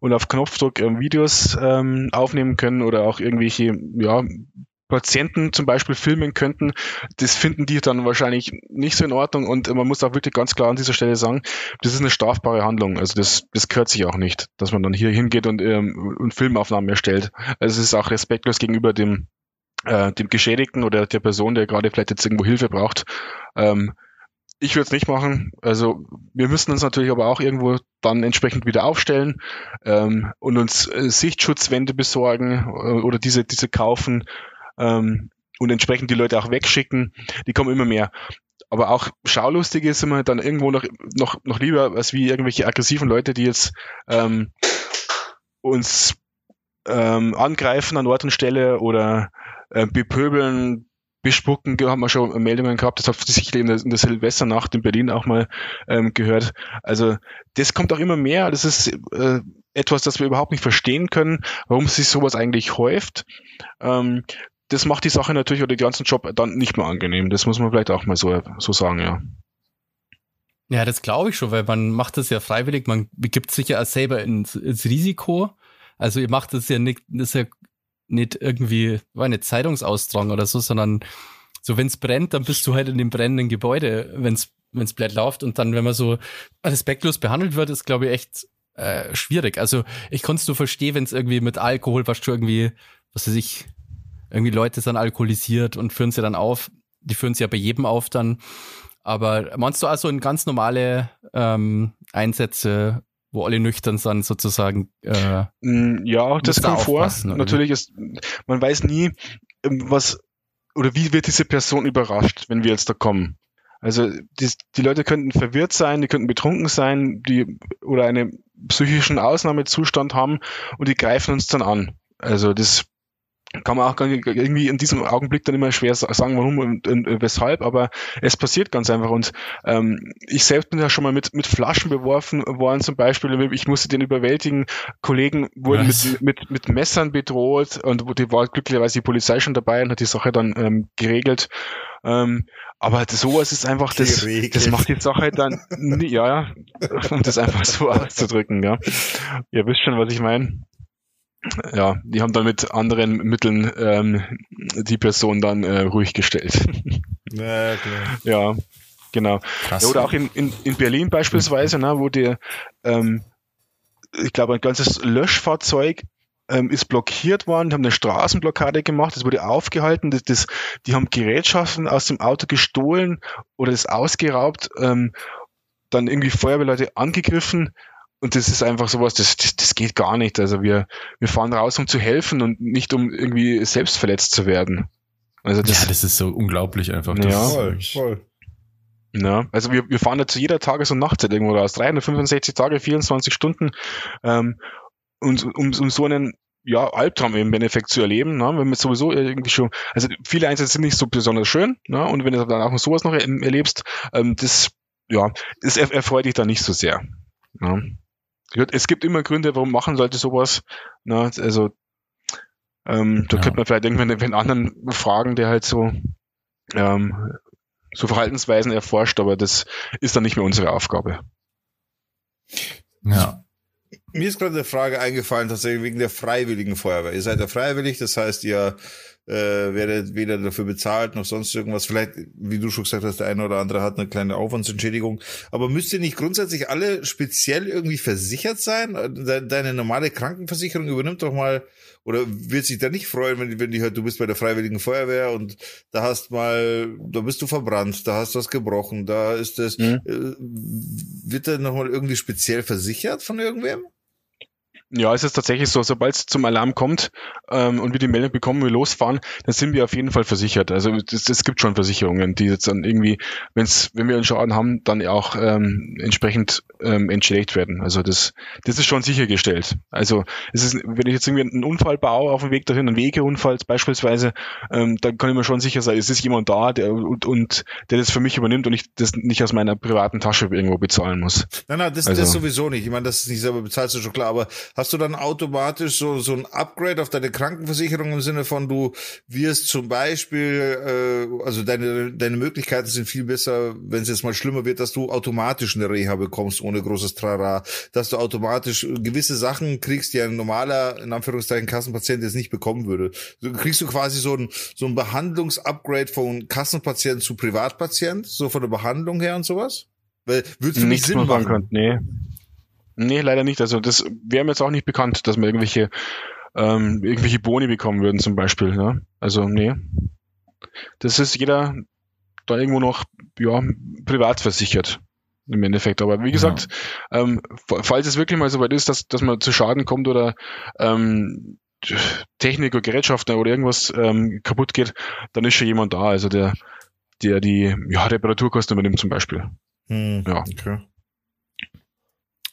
und auf Knopfdruck äh, Videos ähm, aufnehmen können oder auch irgendwelche ja, Patienten zum Beispiel filmen könnten, das finden die dann wahrscheinlich nicht so in Ordnung und man muss auch wirklich ganz klar an dieser Stelle sagen, das ist eine strafbare Handlung. Also das, das gehört sich auch nicht, dass man dann hier hingeht und, ähm, und Filmaufnahmen erstellt. Also es ist auch respektlos gegenüber dem äh, dem Geschädigten oder der Person, der gerade vielleicht jetzt irgendwo Hilfe braucht. Ähm, ich würde es nicht machen. Also wir müssen uns natürlich aber auch irgendwo dann entsprechend wieder aufstellen ähm, und uns äh, Sichtschutzwände besorgen äh, oder diese, diese kaufen ähm, und entsprechend die Leute auch wegschicken. Die kommen immer mehr. Aber auch Schaulustige sind wir dann irgendwo noch, noch, noch lieber als wie irgendwelche aggressiven Leute, die jetzt ähm, uns ähm, angreifen an Ort und Stelle oder äh, bepöbeln, bespucken, haben wir schon Meldungen gehabt, das hat sicherlich in der, in der Silvesternacht in Berlin auch mal ähm, gehört. Also das kommt auch immer mehr, das ist äh, etwas, das wir überhaupt nicht verstehen können, warum sich sowas eigentlich häuft. Ähm, das macht die Sache natürlich oder den ganzen Job dann nicht mehr angenehm. Das muss man vielleicht auch mal so, so sagen, ja. Ja, das glaube ich schon, weil man macht das ja freiwillig, man begibt sich ja selber ins, ins Risiko. Also ihr macht das ja nicht, das ist ja nicht irgendwie, eine Zeitungsaustragung oder so, sondern so, wenn es brennt, dann bist du halt in dem brennenden Gebäude, wenn es wenn es blöd läuft. Und dann, wenn man so respektlos behandelt wird, ist, glaube ich, echt äh, schwierig. Also ich konnte es nur verstehen, wenn es irgendwie mit Alkohol, was du irgendwie, was weiß ich, irgendwie Leute sind alkoholisiert und führen sie dann auf. Die führen sie ja bei jedem auf dann. Aber meinst du also in ganz normale ähm, Einsätze, wo alle nüchtern sind, sozusagen? Äh, mm, ja, das kommt vor. Natürlich ist, man weiß nie, ähm, was oder wie wird diese Person überrascht, wenn wir jetzt da kommen. Also die, die Leute könnten verwirrt sein, die könnten betrunken sein, die oder einen psychischen Ausnahmezustand haben und die greifen uns dann an. Also das kann man auch irgendwie in diesem Augenblick dann immer schwer sagen, warum und, und, und weshalb, aber es passiert ganz einfach. Und ähm, ich selbst bin ja schon mal mit, mit Flaschen beworfen worden, zum Beispiel. Ich musste den überwältigen. Kollegen wurden mit, mit, mit Messern bedroht und die war glücklicherweise die Polizei schon dabei und hat die Sache dann ähm, geregelt. Ähm, aber sowas ist einfach, das, das macht die Sache dann, ja, ja, um das einfach so auszudrücken, ja. Ihr wisst schon, was ich meine ja, die haben dann mit anderen Mitteln ähm, die Person dann äh, ruhig gestellt. Ja, klar. ja genau. Ja, oder auch in, in, in Berlin beispielsweise, ne, wo der, ähm, ich glaube, ein ganzes Löschfahrzeug ähm, ist blockiert worden, die haben eine Straßenblockade gemacht, das wurde aufgehalten, das, das, die haben Gerätschaften aus dem Auto gestohlen oder das ausgeraubt, ähm, dann irgendwie Feuerwehrleute angegriffen und das ist einfach sowas, das, das, das geht gar nicht. Also wir, wir fahren raus, um zu helfen und nicht um irgendwie selbst verletzt zu werden. Also das, ja, das ist so unglaublich einfach. Das ja, voll, voll. Ja, also wir, wir fahren da zu jeder Tages- und Nachtzeit irgendwo raus. 365 Tage, 24 Stunden. Ähm, und um, um so einen ja, Albtraum im Endeffekt zu erleben, ne? wenn man sowieso irgendwie schon, also viele Einsätze sind nicht so besonders schön, ne? und wenn du dann auch sowas noch erlebst, ähm, das, ja, das erfreut dich dann nicht so sehr. Ne? Es gibt immer Gründe, warum machen sollte sowas. Ne? Also ähm, da ja. könnte man vielleicht irgendwann wenn anderen fragen, der halt so ähm, so Verhaltensweisen erforscht, aber das ist dann nicht mehr unsere Aufgabe. Ja. Mir ist gerade eine Frage eingefallen, tatsächlich wegen der freiwilligen Feuerwehr. Ihr seid ja freiwillig, das heißt, ihr äh, werdet weder dafür bezahlt noch sonst irgendwas. Vielleicht, wie du schon gesagt hast, der eine oder andere hat eine kleine Aufwandsentschädigung. Aber müsst ihr nicht grundsätzlich alle speziell irgendwie versichert sein? Deine normale Krankenversicherung übernimmt doch mal oder wird sich da nicht freuen, wenn die, wenn die hört, du bist bei der Freiwilligen Feuerwehr und da hast mal, da bist du verbrannt, da hast was gebrochen, da ist das, mhm. äh, wird da nochmal irgendwie speziell versichert von irgendwem? Ja, es ist tatsächlich so, sobald es zum Alarm kommt ähm, und wir die Meldung bekommen, wir losfahren, dann sind wir auf jeden Fall versichert. Also es gibt schon Versicherungen, die jetzt dann irgendwie, wenn's, wenn wir einen Schaden haben, dann auch ähm, entsprechend ähm, entschädigt werden. Also das, das ist schon sichergestellt. Also es ist, wenn ich jetzt irgendwie einen Unfall baue auf dem Weg dahin, einen Wegeunfall beispielsweise, ähm, dann kann ich mir schon sicher sein, es ist jemand da, der und, und der das für mich übernimmt und ich das nicht aus meiner privaten Tasche irgendwo bezahlen muss. Nein, nein, das, also, das sowieso nicht. Ich meine, das ist nicht selber bezahlt, ist schon klar, aber hast du dann automatisch so, so ein Upgrade auf deine Krankenversicherung im Sinne von, du wirst zum Beispiel, äh, also deine, deine Möglichkeiten sind viel besser, wenn es jetzt mal schlimmer wird, dass du automatisch eine Reha bekommst ohne großes Trara, dass du automatisch gewisse Sachen kriegst, die ein normaler, in Anführungszeichen, Kassenpatient jetzt nicht bekommen würde. So kriegst du quasi so ein, so ein Behandlungsupgrade von Kassenpatient zu Privatpatient, so von der Behandlung her und sowas? Weil, würdest du nicht Sinn machen? Nee. Nee, leider nicht. Also das wäre mir jetzt auch nicht bekannt, dass wir irgendwelche, ähm, irgendwelche Boni bekommen würden zum Beispiel. Ne? Also nee. Das ist jeder da irgendwo noch ja, privat versichert im Endeffekt. Aber wie gesagt, ja. ähm, falls es wirklich mal so weit ist, dass, dass man zu Schaden kommt oder ähm, Technik oder Gerätschaften oder irgendwas ähm, kaputt geht, dann ist schon jemand da, also der, der die ja, Reparaturkosten übernimmt zum Beispiel. Hm, ja. Okay.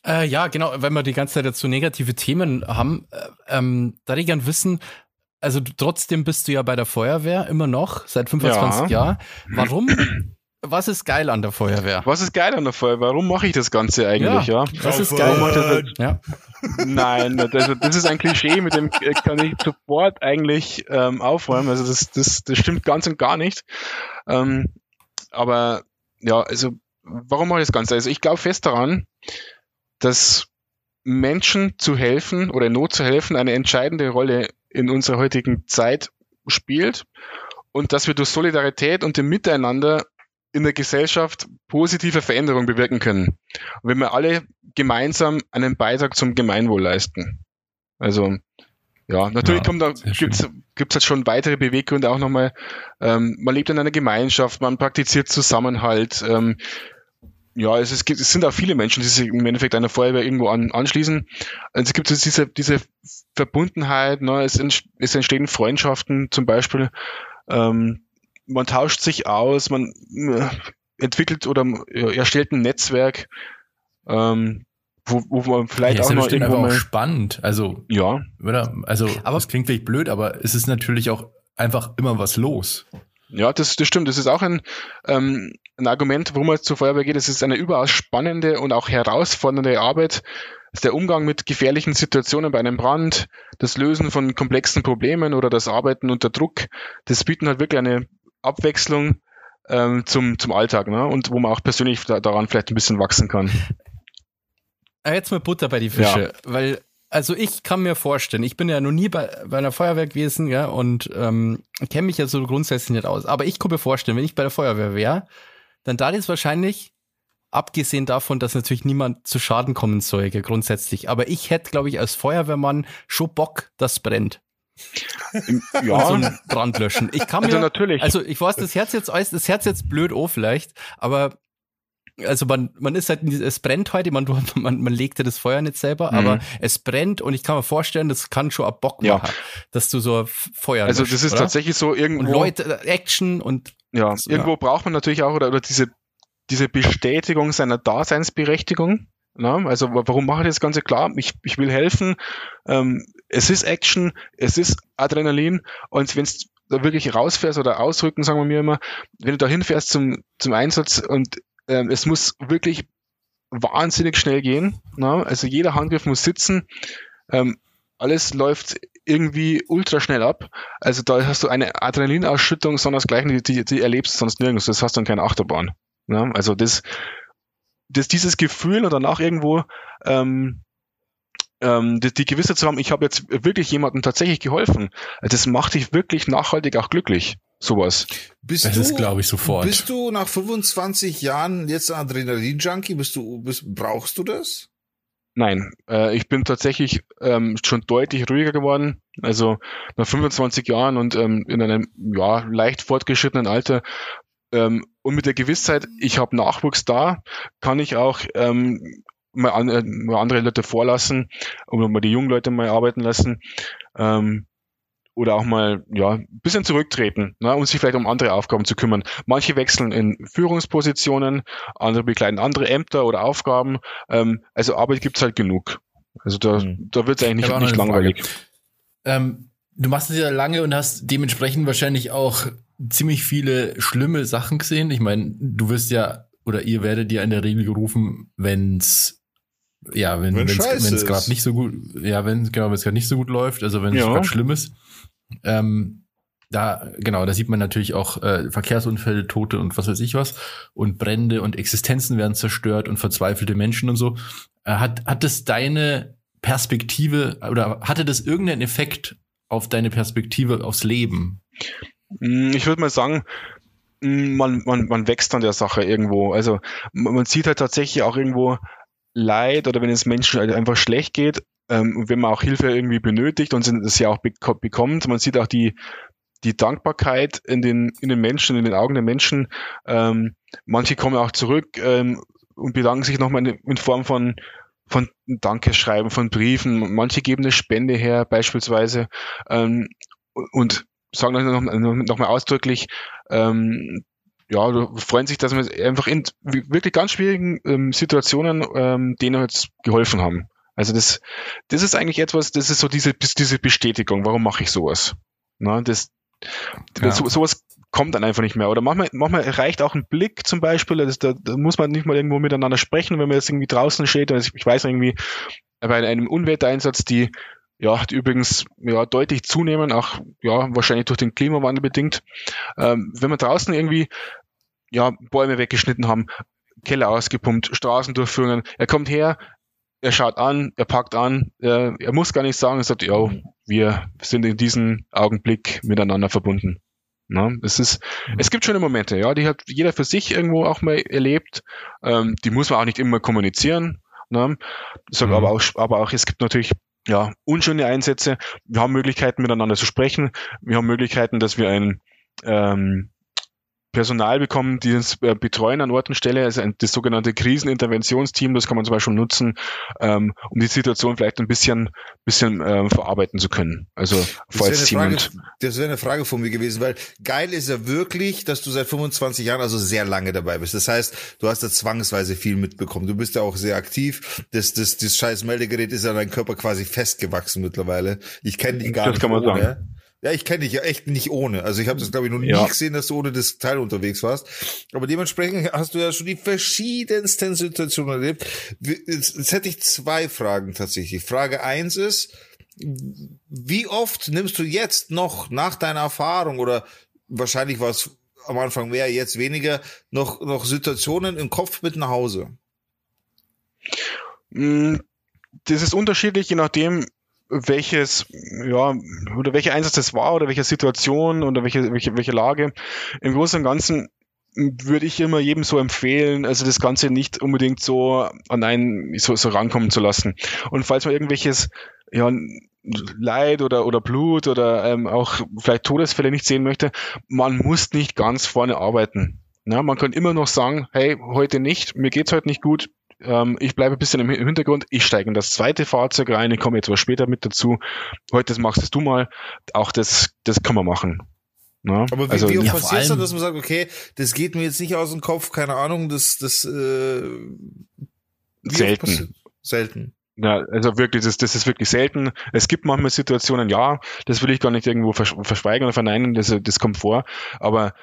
Äh, ja, genau, wenn wir die ganze Zeit dazu negative Themen haben, äh, ähm, da ich gern wissen, also trotzdem bist du ja bei der Feuerwehr immer noch, seit 25 ja. Jahren. Warum? Was ist geil an der Feuerwehr? Was ist geil an der Feuerwehr? Warum mache ich das Ganze eigentlich, ja? ja? Was ist geil? Das, ja. Nein, das, das, ist ein Klischee, mit dem kann ich sofort eigentlich ähm, aufräumen. Also das, das, das stimmt ganz und gar nicht. Ähm, aber ja, also warum mache ich das Ganze? Also ich glaube fest daran, dass Menschen zu helfen oder in Not zu helfen eine entscheidende Rolle in unserer heutigen Zeit spielt und dass wir durch Solidarität und dem Miteinander in der Gesellschaft positive Veränderungen bewirken können. Und wenn wir alle gemeinsam einen Beitrag zum Gemeinwohl leisten. Also ja, natürlich ja, kommt da, gibt's, gibt's halt schon weitere Beweggründe auch nochmal. Ähm, man lebt in einer Gemeinschaft, man praktiziert Zusammenhalt. Ähm, ja, es, ist, es sind auch viele Menschen, die sich im Endeffekt einer Feuerwehr irgendwo an, anschließen. Also es gibt so diese, diese Verbundenheit, ne? es, es entstehen Freundschaften zum Beispiel. Ähm, man tauscht sich aus, man äh, entwickelt oder äh, erstellt ein Netzwerk. Ähm, wo, wo man vielleicht ja, auch noch irgendwo mal spannend. Also ja, oder? Also aber es klingt vielleicht blöd, aber es ist natürlich auch einfach immer was los. Ja, das, das stimmt. Das ist auch ein, ähm, ein Argument, warum man zur Feuerwehr geht. Es ist eine überaus spannende und auch herausfordernde Arbeit. Der Umgang mit gefährlichen Situationen bei einem Brand, das Lösen von komplexen Problemen oder das Arbeiten unter Druck, das bieten halt wirklich eine Abwechslung ähm, zum, zum Alltag, ne? Und wo man auch persönlich da, daran vielleicht ein bisschen wachsen kann. Ah, jetzt mal Butter bei die Fische, ja. weil also ich kann mir vorstellen, ich bin ja noch nie bei, bei einer Feuerwehr gewesen, ja, und ähm, kenne mich ja so grundsätzlich nicht aus. Aber ich kann mir vorstellen, wenn ich bei der Feuerwehr wäre, dann da ist wahrscheinlich, abgesehen davon, dass natürlich niemand zu Schaden kommen soll, grundsätzlich. Aber ich hätte, glaube ich, als Feuerwehrmann schon Bock, das brennt. Ja. so ein Brand löschen. Ich kann also mir, also natürlich. Also ich weiß, das Herz jetzt, das Herz jetzt blöd oh vielleicht, aber also man, man ist halt, es brennt heute, man, man, man legt ja das Feuer nicht selber, mhm. aber es brennt und ich kann mir vorstellen, das kann schon ab Bock machen, ja. dass du so Feuer Also löscht, das ist oder? tatsächlich so irgendwo. Und Leute, Action und. Ja, so, irgendwo ja. braucht man natürlich auch, oder, oder diese, diese Bestätigung seiner Daseinsberechtigung. Na, also warum mache ich das Ganze klar? Ich, ich will helfen. Ähm, es ist Action, es ist Adrenalin und wenn es da wirklich rausfährst oder ausrücken, sagen wir mir immer, wenn du da hinfährst zum, zum Einsatz und ähm, es muss wirklich wahnsinnig schnell gehen. Na? Also jeder Handgriff muss sitzen. Ähm, alles läuft irgendwie ultra schnell ab. Also da hast du eine Adrenalinausschüttung, sondern das Gleiche, die, die erlebst du sonst nirgends. Das hast du dann keine Achterbahn. Na? Also das, das, dieses Gefühl und danach irgendwo ähm, ähm, die, die Gewissheit zu haben, ich habe jetzt wirklich jemandem tatsächlich geholfen, das macht dich wirklich nachhaltig auch glücklich sowas. Bist das du, ist, glaube ich, sofort. Bist du nach 25 Jahren jetzt ein Adrenalin-Junkie? Bist du, bist, brauchst du das? Nein, äh, ich bin tatsächlich ähm, schon deutlich ruhiger geworden. Also nach 25 Jahren und ähm, in einem ja, leicht fortgeschrittenen Alter ähm, und mit der Gewissheit, ich habe Nachwuchs da, kann ich auch ähm, mal, an, äh, mal andere Leute vorlassen und mal die jungen Leute mal arbeiten lassen. Ähm, oder auch mal ja ein bisschen zurücktreten ne, um sich vielleicht um andere Aufgaben zu kümmern. Manche wechseln in Führungspositionen, andere begleiten andere Ämter oder Aufgaben. Ähm, also Arbeit gibt's halt genug. Also da, mhm. da wird es eigentlich nicht, nicht langweilig. Ähm, du machst es ja lange und hast dementsprechend wahrscheinlich auch ziemlich viele schlimme Sachen gesehen. Ich meine, du wirst ja oder ihr werdet ja in der Regel gerufen, wenn's ja, wenn wenn es gerade nicht so gut, ja, wenn genau, wenn es gerade nicht so gut läuft, also wenn es ja. gerade schlimm ist. Ähm, da, genau, da sieht man natürlich auch äh, Verkehrsunfälle, Tote und was weiß ich was. Und Brände und Existenzen werden zerstört und verzweifelte Menschen und so. Äh, hat, hat das deine Perspektive oder hatte das irgendeinen Effekt auf deine Perspektive aufs Leben? Hm, ich würde mal sagen, hm, man, man, man wächst an der Sache irgendwo. Also man sieht halt tatsächlich auch irgendwo Leid oder wenn es Menschen halt einfach schlecht geht, ähm, wenn man auch Hilfe irgendwie benötigt und das ja auch bekommt, man sieht auch die, die Dankbarkeit in den, in den Menschen, in den Augen der Menschen. Ähm, manche kommen auch zurück ähm, und bedanken sich nochmal in, in Form von, von Dankeschreiben, von Briefen. Manche geben eine Spende her, beispielsweise, ähm, und sagen nochmal noch ausdrücklich, ähm, ja, freuen sich, dass wir einfach in wirklich ganz schwierigen ähm, Situationen ähm, denen jetzt geholfen haben. Also das, das ist eigentlich etwas, das ist so diese, diese Bestätigung, warum mache ich sowas? Na, das, ja. so, sowas kommt dann einfach nicht mehr. Oder manchmal, manchmal reicht auch ein Blick zum Beispiel, das, da, da muss man nicht mal irgendwo miteinander sprechen, wenn man jetzt irgendwie draußen steht. Also ich weiß irgendwie, bei einem Unwettereinsatz, die ja, die übrigens ja deutlich zunehmen, auch ja wahrscheinlich durch den Klimawandel bedingt. Ähm, wenn wir draußen irgendwie ja Bäume weggeschnitten haben, Keller ausgepumpt, Straßendurchführungen, er kommt her, er schaut an, er packt an, er, er muss gar nicht sagen, er sagt, ja, wir sind in diesem Augenblick miteinander verbunden. Ne? Es ist, mhm. es gibt schöne Momente, ja, die hat jeder für sich irgendwo auch mal erlebt. Ähm, die muss man auch nicht immer kommunizieren. Ne? Sag mhm. aber auch, aber auch, es gibt natürlich ja unschöne Einsätze. Wir haben Möglichkeiten miteinander zu sprechen. Wir haben Möglichkeiten, dass wir ein ähm, Personal bekommen, die uns äh, betreuen an Ort und Stelle, also das sogenannte Kriseninterventionsteam, das kann man zum Beispiel nutzen, ähm, um die Situation vielleicht ein bisschen, bisschen ähm, verarbeiten zu können. Also falls das jemand. Das wäre eine Frage von mir gewesen, weil geil ist ja wirklich, dass du seit 25 Jahren, also sehr lange dabei bist. Das heißt, du hast da zwangsweise viel mitbekommen. Du bist ja auch sehr aktiv. Das, das, das scheiß Meldegerät ist ja dein Körper quasi festgewachsen mittlerweile. Ich kenne dich gar das nicht. Das kann man ohne. sagen. Ja, ich kenne dich ja echt nicht ohne. Also ich habe das, glaube ich, noch nie ja. gesehen, dass du ohne das Teil unterwegs warst. Aber dementsprechend hast du ja schon die verschiedensten Situationen erlebt. Jetzt, jetzt hätte ich zwei Fragen tatsächlich. Frage eins ist, wie oft nimmst du jetzt noch nach deiner Erfahrung oder wahrscheinlich war es am Anfang mehr, jetzt weniger, noch, noch Situationen im Kopf mit nach Hause? Mm, das ist unterschiedlich, je nachdem, welches, ja, oder welcher Einsatz es war oder welche Situation oder welche, welche, welche Lage. Im Großen und Ganzen würde ich immer jedem so empfehlen, also das Ganze nicht unbedingt so an einen so, so rankommen zu lassen. Und falls man irgendwelches ja, Leid oder, oder Blut oder ähm, auch vielleicht Todesfälle nicht sehen möchte, man muss nicht ganz vorne arbeiten. Ja, man kann immer noch sagen, hey, heute nicht, mir geht's heute nicht gut, ähm, ich bleibe ein bisschen im Hintergrund, ich steige in das zweite Fahrzeug rein, ich komme etwas später mit dazu. Heute machst du mal. Auch das, das kann man machen. Ja, Aber wie, also, wie oft ja, passiert es dann, dass man sagt, okay, das geht mir jetzt nicht aus dem Kopf, keine Ahnung, das, das äh, selten. Selten. Ja, also wirklich, das, das ist wirklich selten. Es gibt manchmal Situationen, ja, das will ich gar nicht irgendwo verschweigen oder verneinen, das, das kommt vor. Aber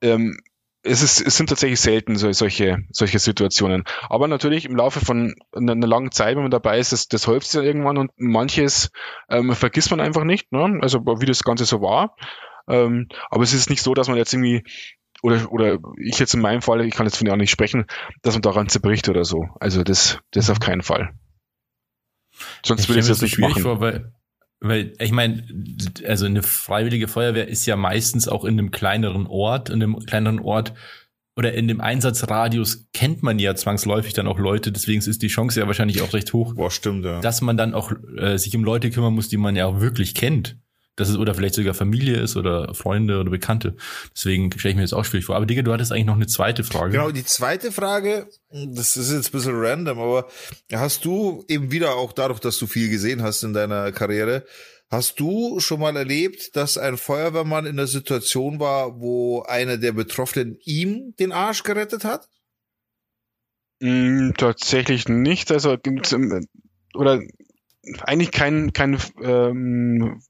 ähm, es, ist, es sind tatsächlich selten so, solche, solche Situationen. Aber natürlich im Laufe von einer, einer langen Zeit, wenn man dabei ist, das, das häuft sich irgendwann und manches ähm, vergisst man einfach nicht, ne? also wie das Ganze so war. Ähm, aber es ist nicht so, dass man jetzt irgendwie oder, oder ich jetzt in meinem Fall, ich kann jetzt von dir auch nicht sprechen, dass man daran zerbricht oder so. Also das, das auf keinen Fall. Sonst würde ich es jetzt nicht machen. Vor, weil, weil ich meine, also eine freiwillige Feuerwehr ist ja meistens auch in einem kleineren Ort, in einem kleineren Ort oder in dem Einsatzradius kennt man ja zwangsläufig dann auch Leute, deswegen ist die Chance ja wahrscheinlich auch recht hoch, Boah, stimmt, ja. dass man dann auch äh, sich um Leute kümmern muss, die man ja auch wirklich kennt dass es oder vielleicht sogar Familie ist oder Freunde oder Bekannte. Deswegen stelle ich mir das auch schwierig vor. Aber Digga, du hattest eigentlich noch eine zweite Frage. Genau, die zweite Frage, das ist jetzt ein bisschen random, aber hast du eben wieder auch dadurch, dass du viel gesehen hast in deiner Karriere, hast du schon mal erlebt, dass ein Feuerwehrmann in der Situation war, wo einer der Betroffenen ihm den Arsch gerettet hat? Mm, tatsächlich nicht. Also oder eigentlich kein, kein ähm,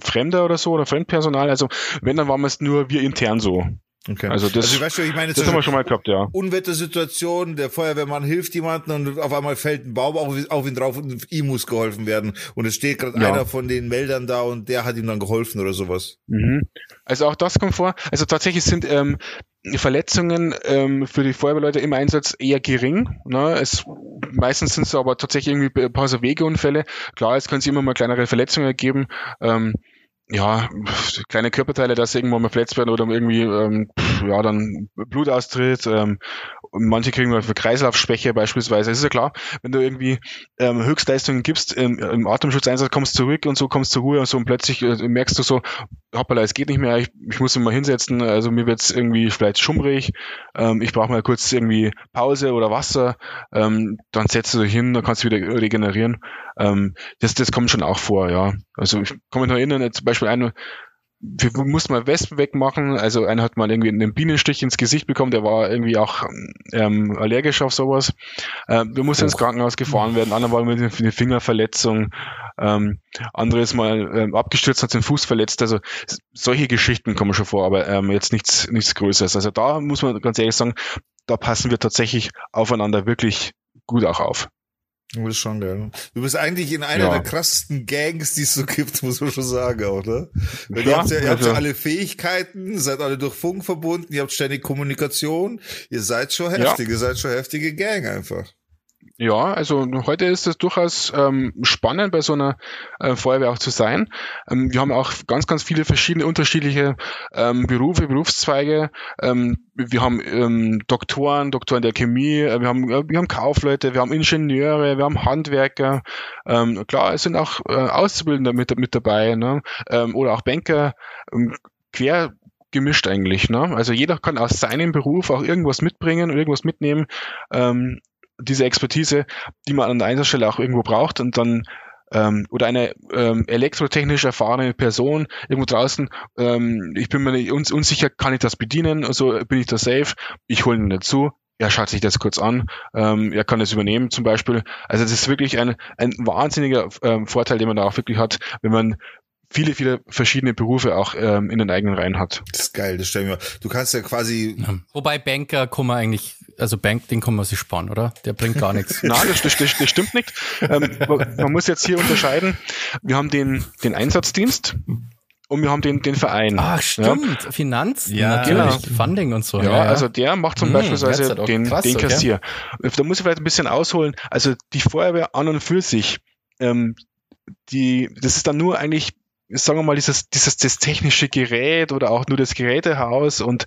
Fremder oder so oder Fremdpersonal. Also wenn, dann waren wir es nur wir intern so. Okay. Also das, also, weißt du, ich meine, das haben wir schon mal gehabt, ja. Unwettersituation, der Feuerwehrmann hilft jemandem und auf einmal fällt ein Baum auf, auf ihn drauf und ihm muss geholfen werden. Und es steht gerade ja. einer von den Meldern da und der hat ihm dann geholfen oder sowas. Mhm. Also auch das kommt vor. Also tatsächlich sind ähm, Verletzungen ähm, für die Feuerwehrleute im Einsatz eher gering. Ne? Es, meistens sind es aber tatsächlich irgendwie ein paar so Wegeunfälle. Klar, es können sich immer mal kleinere Verletzungen geben. Ähm, ja, kleine Körperteile, dass irgendwann mal verletzt werden oder irgendwie ähm, ja dann Blut austritt. Ähm, manche kriegen mal für Kreislaufschwäche beispielsweise. Es ist ja klar, wenn du irgendwie ähm, Höchstleistungen gibst im, im Atemschutzeinsatz, kommst zurück und so kommst zur Ruhe und so und plötzlich äh, merkst du so, hoppala, es geht nicht mehr, ich, ich muss mich mal hinsetzen, also mir wird's irgendwie vielleicht schummrig, ähm, ich brauche mal kurz irgendwie Pause oder Wasser, ähm, dann setzt du dich hin, dann kannst du wieder regenerieren. Ähm, das, das kommt schon auch vor, ja. Also ich kann mich noch erinnern, zum Beispiel eine, wir mussten mal Wespen wegmachen. Also einer hat mal irgendwie einen Bienenstich ins Gesicht bekommen, der war irgendwie auch ähm, allergisch auf sowas. Äh, wir mussten oh. ins Krankenhaus gefahren werden, andere war mit einer Fingerverletzung, ähm, andere ist mal ähm, abgestürzt, hat den Fuß verletzt. Also solche Geschichten kommen schon vor, aber ähm, jetzt nichts, nichts Größeres. Also da muss man ganz ehrlich sagen, da passen wir tatsächlich aufeinander wirklich gut auch auf. Du bist schon geil. Du bist eigentlich in einer ja. der krassesten Gangs, die es so gibt, muss man schon sagen, auch, ne? Weil ja, ihr habt ja, ihr habt ja also alle Fähigkeiten, seid alle durch Funk verbunden, ihr habt ständig Kommunikation, ihr seid schon heftig, ja. ihr seid schon heftige Gang einfach. Ja, also heute ist es durchaus ähm, spannend, bei so einer äh, Feuerwehr auch zu sein. Ähm, wir haben auch ganz, ganz viele verschiedene unterschiedliche ähm, Berufe, Berufszweige. Ähm, wir haben ähm, Doktoren, Doktoren der Chemie, äh, wir, haben, äh, wir haben Kaufleute, wir haben Ingenieure, wir haben Handwerker. Ähm, klar, es sind auch äh, Auszubildende mit, mit dabei ne? ähm, oder auch Banker. Ähm, quer gemischt eigentlich. Ne? Also jeder kann aus seinem Beruf auch irgendwas mitbringen und irgendwas mitnehmen. Ähm, diese Expertise, die man an der Einsatzstelle auch irgendwo braucht und dann ähm, oder eine ähm, elektrotechnisch erfahrene Person irgendwo draußen, ähm, ich bin mir nicht uns, unsicher, kann ich das bedienen, also bin ich da safe, ich hole ihn dazu, er schaut sich das kurz an, ähm, er kann das übernehmen zum Beispiel. Also das ist wirklich ein, ein wahnsinniger ähm, Vorteil, den man da auch wirklich hat, wenn man viele, viele verschiedene Berufe auch ähm, in den eigenen Reihen hat. Das ist geil, das stellen wir. Du kannst ja quasi. Ja. Wobei Banker kann man eigentlich, also Bank, den kann man sich sparen, oder? Der bringt gar nichts. Nein, das, das, das, das stimmt nicht. Ähm, man muss jetzt hier unterscheiden. Wir haben den, den Einsatzdienst und wir haben den, den Verein. Ach, stimmt. Ja. Finanz, ja, genau. Funding und so. Ja, ja, also der macht zum hm, Beispiel also den, krass, den Kassier. Okay. Da muss ich vielleicht ein bisschen ausholen. Also die Feuerwehr an und für sich, ähm, die, das ist dann nur eigentlich sagen wir mal, dieses, dieses das technische Gerät oder auch nur das Gerätehaus und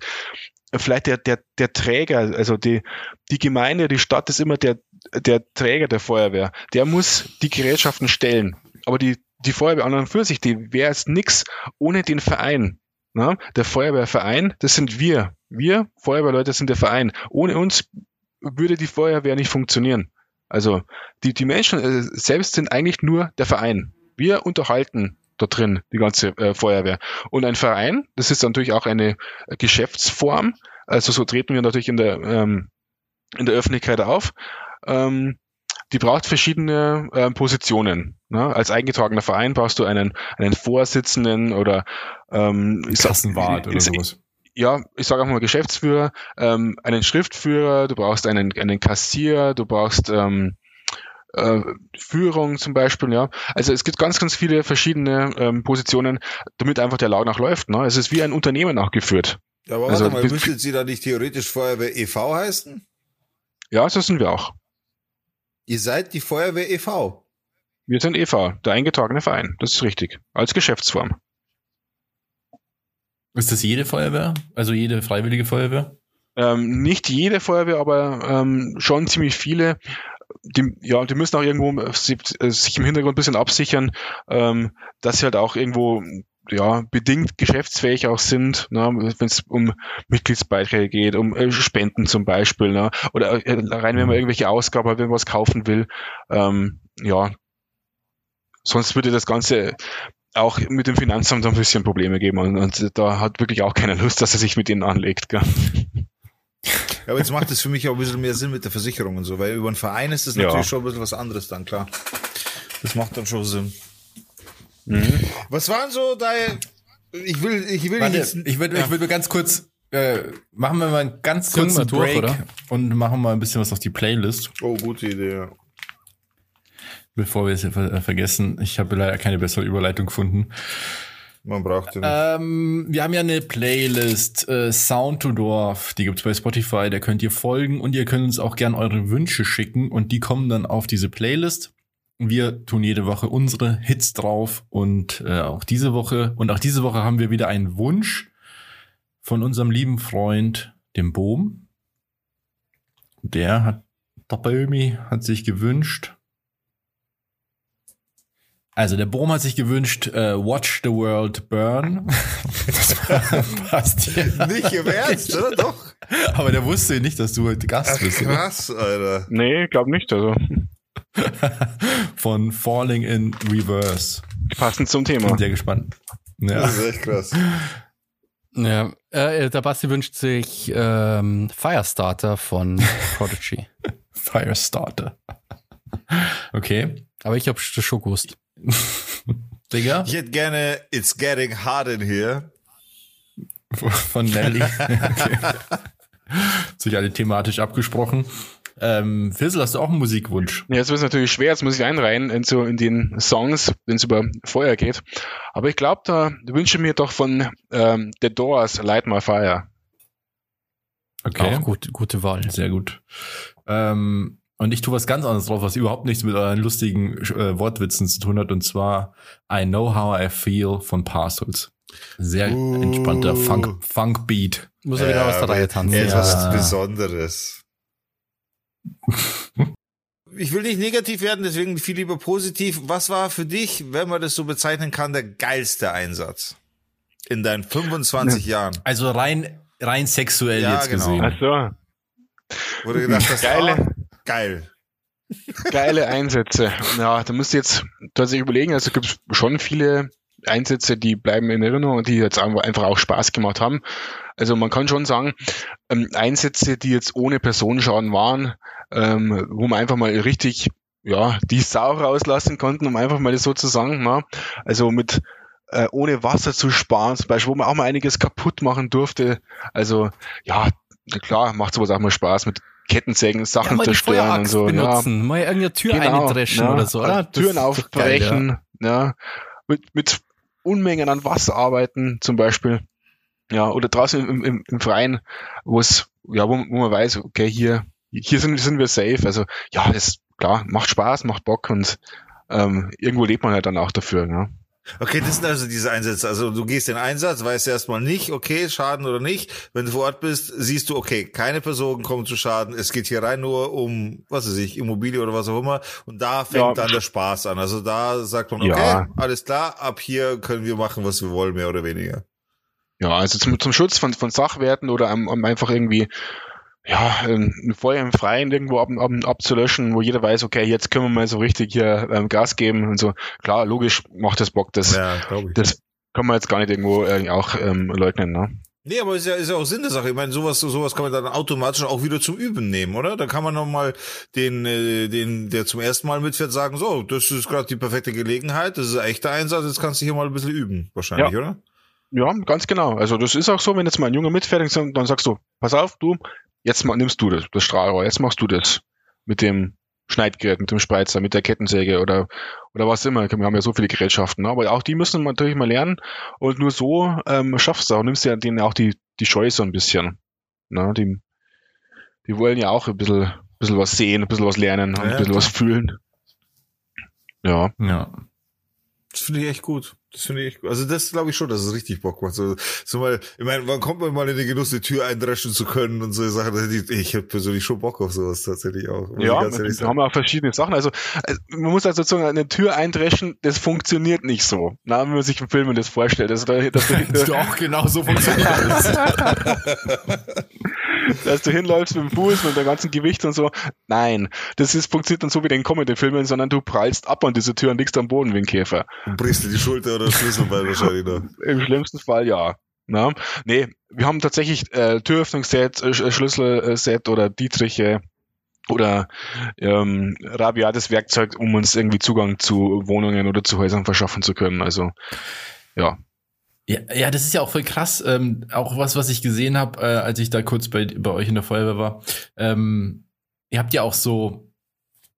vielleicht der, der, der Träger, also die, die Gemeinde, die Stadt ist immer der, der Träger der Feuerwehr. Der muss die Gerätschaften stellen. Aber die, die Feuerwehr an und für sich, die wäre jetzt nix ohne den Verein. Na? Der Feuerwehrverein, das sind wir. Wir Feuerwehrleute sind der Verein. Ohne uns würde die Feuerwehr nicht funktionieren. Also die, die Menschen äh, selbst sind eigentlich nur der Verein. Wir unterhalten da drin, die ganze äh, Feuerwehr. Und ein Verein, das ist natürlich auch eine Geschäftsform, also so treten wir natürlich in der, ähm, in der Öffentlichkeit auf. Ähm, die braucht verschiedene äh, Positionen. Ne? Als eingetragener Verein brauchst du einen, einen Vorsitzenden oder ähm, Kassenwart oder sowas ja, ich sage auch mal Geschäftsführer, ähm, einen Schriftführer, du brauchst einen, einen Kassier, du brauchst ähm, äh, Führung zum Beispiel, ja. Also es gibt ganz, ganz viele verschiedene ähm, Positionen, damit einfach der Laut läuft. Ne? Es ist wie ein Unternehmen auch geführt. Ja, aber also, warte mal, müsstet Sie da nicht theoretisch Feuerwehr e.V. heißen? Ja, so sind wir auch. Ihr seid die Feuerwehr e.V.? Wir sind e.V., der eingetragene Verein. Das ist richtig. Als Geschäftsform. Ist das jede Feuerwehr? Also jede freiwillige Feuerwehr? Ähm, nicht jede Feuerwehr, aber ähm, schon ziemlich viele die, ja, die müssen auch irgendwo äh, sich im Hintergrund ein bisschen absichern, ähm, dass sie halt auch irgendwo ja, bedingt geschäftsfähig auch sind, ne, wenn es um Mitgliedsbeiträge geht, um äh, Spenden zum Beispiel, ne, oder äh, rein, wenn man irgendwelche Ausgaben hat, wenn man was kaufen will, ähm, ja, sonst würde das Ganze auch mit dem Finanzamt ein bisschen Probleme geben und, und da hat wirklich auch keiner Lust, dass er sich mit ihnen anlegt. Gell. Ja, aber jetzt macht es für mich auch ein bisschen mehr Sinn mit der Versicherung und so, weil über einen Verein ist das natürlich ja. schon ein bisschen was anderes dann, klar. Das macht dann schon Sinn. Mhm. Was waren so deine, ich will, ich will Warte, jetzt, ich würde, ja. ich würde ganz kurz, äh, machen wir mal einen ganz kurzen Break durch, und machen mal ein bisschen was auf die Playlist. Oh, gute Idee, ja. Bevor wir es vergessen, ich habe leider keine bessere Überleitung gefunden. Man braucht den. Ähm, wir haben ja eine Playlist, äh, Sound to Dorf, die gibt's bei Spotify, da könnt ihr folgen und ihr könnt uns auch gern eure Wünsche schicken und die kommen dann auf diese Playlist. Wir tun jede Woche unsere Hits drauf und äh, auch diese Woche und auch diese Woche haben wir wieder einen Wunsch von unserem lieben Freund, dem Bohm. Der hat, der Bömi hat sich gewünscht, also der Bohm hat sich gewünscht, äh, Watch the World Burn. das passt hier. Nicht im Ernst, oder? Doch. Aber der wusste nicht, dass du heute Gast bist. Ach, krass, oder? Alter. Nee, glaub nicht. Also. Von Falling in Reverse. Passend zum Thema. Bin sehr gespannt. Ja. Das ist echt krass. Ja, äh, der Basti wünscht sich ähm, Firestarter von Prodigy. Firestarter. Okay. Aber ich habe das schon gewusst. Digga? Ich hätte gerne It's Getting Hard in Here. Von Nelly. okay. Sich alle thematisch abgesprochen. Ähm, Fizzle, hast du auch einen Musikwunsch? Ja, jetzt wird es natürlich schwer, jetzt muss ich einreihen in, so in den Songs, wenn es über Feuer geht. Aber ich glaube, da wünsche mir doch von ähm, The Doors Light My Fire. Okay. Auch gut, gute Wahl. Sehr gut. Ähm, Und ich tue was ganz anderes drauf, was überhaupt nichts mit euren lustigen äh, Wortwitzen zu tun hat. Und zwar I Know How I Feel von Parcels. Sehr uh. entspannter Funk, Funk Beat. Muss er wieder ja, was der Reihe tanzen. Ja. Etwas Besonderes. ich will nicht negativ werden, deswegen viel lieber positiv. Was war für dich, wenn man das so bezeichnen kann, der geilste Einsatz in deinen 25 ja. Jahren? Also rein, rein sexuell ja, jetzt genau. gesehen. Ach so. Wurde gedacht, das Geile. Geil. Geile Einsätze. Ja, da musst du jetzt tatsächlich überlegen, also gibt es schon viele Einsätze, die bleiben in Erinnerung und die jetzt einfach auch Spaß gemacht haben. Also man kann schon sagen, ähm, Einsätze, die jetzt ohne Personenschaden waren, ähm, wo man einfach mal richtig ja, die Sau rauslassen konnten, um einfach mal das so zu sagen. Na? Also mit äh, ohne Wasser zu sparen, zum Beispiel, wo man auch mal einiges kaputt machen durfte. Also ja, klar, macht sowas auch mal Spaß mit Kettensägen, Sachen ja, zerstören und so. Benutzen, ja. mal irgendeine Tür genau, eindreschen ja, oder so, oder? Türen aufbrechen, geil, ja. ja. Mit, mit Unmengen an Wasser arbeiten, zum Beispiel. Ja, oder draußen im, im, im Freien, wo es, ja, wo, wo man weiß, okay, hier, hier sind, sind wir safe. Also ja, das klar, macht Spaß, macht Bock und ähm, irgendwo lebt man halt dann auch dafür. Ja. Okay, das sind also diese Einsätze. Also du gehst in Einsatz, weißt erstmal nicht, okay, Schaden oder nicht. Wenn du vor Ort bist, siehst du, okay, keine Personen kommen zu Schaden. Es geht hier rein nur um, was weiß ich, Immobilie oder was auch immer. Und da fängt ja. dann der Spaß an. Also da sagt man, okay, ja. alles klar, ab hier können wir machen, was wir wollen, mehr oder weniger. Ja, also zum, zum Schutz von, von Sachwerten oder um, um einfach irgendwie ja, ein Feuer im Freien irgendwo ab, ab, abzulöschen, wo jeder weiß, okay, jetzt können wir mal so richtig hier ähm, Gas geben und so. Klar, logisch macht das Bock. Das, ja, das kann man jetzt gar nicht irgendwo äh, auch ähm, leugnen, ne? Nee, aber ist ja, ist ja auch Sinn der Sache. Ich meine, sowas, sowas kann man dann automatisch auch wieder zum Üben nehmen, oder? Da kann man nochmal den, äh, den, der zum ersten Mal mitfährt, sagen, so, das ist gerade die perfekte Gelegenheit, das ist ein echter Einsatz, jetzt kannst du hier mal ein bisschen üben, wahrscheinlich, ja. oder? Ja, ganz genau. Also das ist auch so, wenn jetzt mal ein Junge mitfährt, dann sagst du, pass auf, du, jetzt nimmst du das, das Strahlrohr, jetzt machst du das mit dem Schneidgerät, mit dem Spreizer, mit der Kettensäge oder, oder was immer. Wir haben ja so viele Gerätschaften, ne? aber auch die müssen natürlich mal lernen und nur so ähm, schaffst du auch, nimmst ja denen auch die, die Scheu so ein bisschen. Ne? Die, die wollen ja auch ein bisschen, bisschen was sehen, ein bisschen was lernen, ja, ein bisschen klar. was fühlen. Ja. Ja. Das finde ich echt gut. Das finde ich echt gut. Also das glaube ich schon, dass es richtig Bock macht. So, so mal, ich meine, wann kommt man mal in den Genuss, die Tür eindreschen zu können und so Sachen. Ich, ich habe persönlich schon Bock auf sowas tatsächlich auch. Ja, wir haben auch verschiedene Sachen. Also, also man muss also sozusagen eine Tür eindreschen, das funktioniert nicht so. Na, wenn man sich im Film das vorstellt. Also, das, das, das Doch, genau so funktioniert das. dass du hinläufst mit dem Fuß, mit dem ganzen Gewicht und so. Nein, das ist, funktioniert dann so wie in den Comedy-Filmen, sondern du prallst ab an diese Tür und liegst am Boden wie ein Käfer. Und brichst dir die Schulter oder Schlüsselbein wahrscheinlich noch. Im schlimmsten Fall ja. Na? Nee, wir haben tatsächlich äh, Türöffnungsset, äh, Schlüsselset oder Dietriche oder ähm, rabiates Werkzeug, um uns irgendwie Zugang zu Wohnungen oder zu Häusern verschaffen zu können. Also ja, ja, ja, das ist ja auch voll krass. Ähm, auch was, was ich gesehen habe, äh, als ich da kurz bei, bei euch in der Feuerwehr war. Ähm, ihr habt ja auch so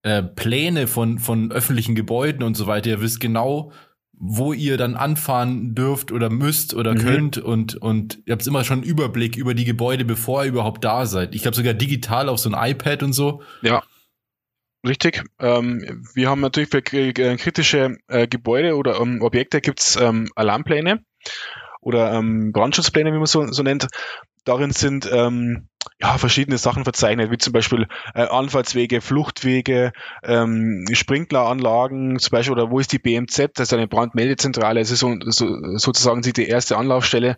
äh, Pläne von, von öffentlichen Gebäuden und so weiter. Ihr wisst genau, wo ihr dann anfahren dürft oder müsst oder mhm. könnt und, und ihr habt immer schon einen Überblick über die Gebäude, bevor ihr überhaupt da seid. Ich glaube sogar digital auf so ein iPad und so. Ja. Richtig. Ähm, wir haben natürlich für kritische äh, Gebäude oder ähm, Objekte gibt's ähm, Alarmpläne oder ähm, Brandschutzpläne, wie man so, so nennt. Darin sind ähm, ja, verschiedene Sachen verzeichnet, wie zum Beispiel äh, Anfahrtswege, Fluchtwege, ähm, Sprinkleranlagen, zum Beispiel, oder wo ist die BMZ, das ist eine Brandmeldezentrale, es ist so, so, sozusagen die erste Anlaufstelle.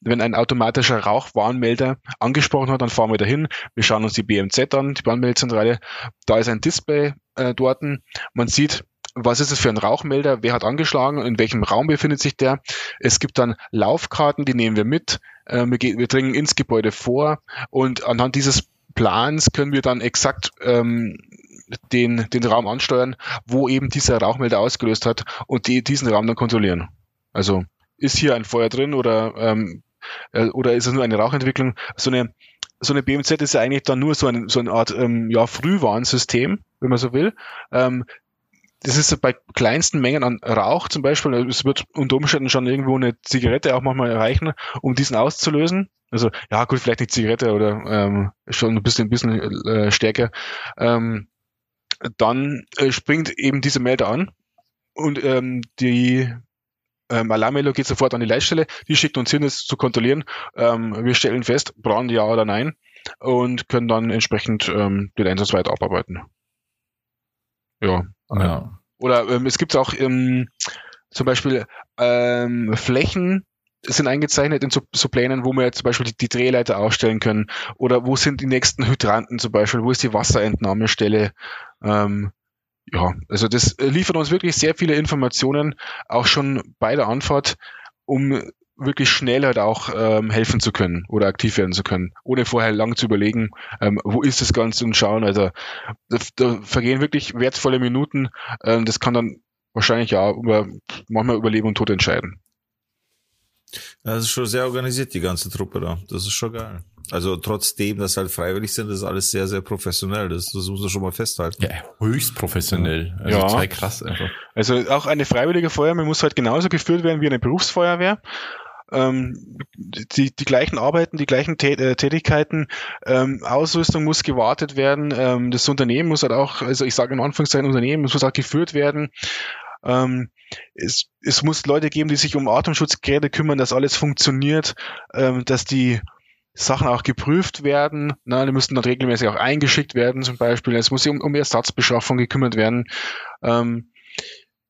Wenn ein automatischer Rauchwarnmelder angesprochen hat, dann fahren wir dahin, wir schauen uns die BMZ an, die Brandmeldezentrale, da ist ein Display äh, dort, man sieht, was ist es für ein Rauchmelder, wer hat angeschlagen, in welchem Raum befindet sich der. Es gibt dann Laufkarten, die nehmen wir mit, äh, wir, wir dringen ins Gebäude vor und anhand dieses Plans können wir dann exakt ähm, den, den Raum ansteuern, wo eben dieser Rauchmelder ausgelöst hat und die, diesen Raum dann kontrollieren. Also ist hier ein Feuer drin oder, ähm, äh, oder ist es nur eine Rauchentwicklung? So eine, so eine BMZ ist ja eigentlich dann nur so, ein, so eine Art ähm, ja, Frühwarnsystem, wenn man so will. Ähm, das ist bei kleinsten Mengen an Rauch zum Beispiel, es wird unter Umständen schon irgendwo eine Zigarette auch manchmal erreichen, um diesen auszulösen. Also ja gut, vielleicht nicht Zigarette oder ähm, schon ein bisschen, ein bisschen äh, stärker. Ähm, dann äh, springt eben diese Melder an und ähm, die ähm, Alarmmeldung geht sofort an die Leitstelle, die schickt uns hin, es zu kontrollieren. Ähm, wir stellen fest, Brand ja oder nein und können dann entsprechend ähm, den Einsatz weiter abarbeiten. Ja. Ja. Oder ähm, es gibt auch ähm, zum Beispiel ähm, Flächen, sind eingezeichnet in so, so Plänen, wo wir zum Beispiel die, die, Drehleiter aufstellen können oder wo sind die nächsten Hydranten zum Beispiel, wo ist die Wasserentnahmestelle. Ähm, ja, also das liefert uns wirklich sehr viele Informationen, auch schon bei der Anfahrt, um wirklich schnell halt auch ähm, helfen zu können oder aktiv werden zu können, ohne vorher lang zu überlegen, ähm, wo ist das Ganze und schauen. Also da, da vergehen wirklich wertvolle Minuten. Ähm, das kann dann wahrscheinlich ja über manchmal über Leben und Tod entscheiden. Das ist schon sehr organisiert, die ganze Truppe da. Das ist schon geil. Also trotzdem, dass halt freiwillig sind, ist alles sehr, sehr professionell. Das, das muss man schon mal festhalten. Ja, höchst professionell. Also ja. zwei krass einfach. Also auch eine freiwillige Feuerwehr muss halt genauso geführt werden wie eine Berufsfeuerwehr. Ähm, die, die gleichen Arbeiten, die gleichen äh, Tätigkeiten, ähm, Ausrüstung muss gewartet werden, ähm, das Unternehmen muss halt auch, also ich sage in Anführungszeichen Unternehmen, muss auch geführt werden. Ähm, es, es muss Leute geben, die sich um Atemschutzgeräte kümmern, dass alles funktioniert, ähm, dass die Sachen auch geprüft werden. Na, die müssen dann regelmäßig auch eingeschickt werden, zum Beispiel. Es muss sich um, um Ersatzbeschaffung gekümmert werden. Ähm,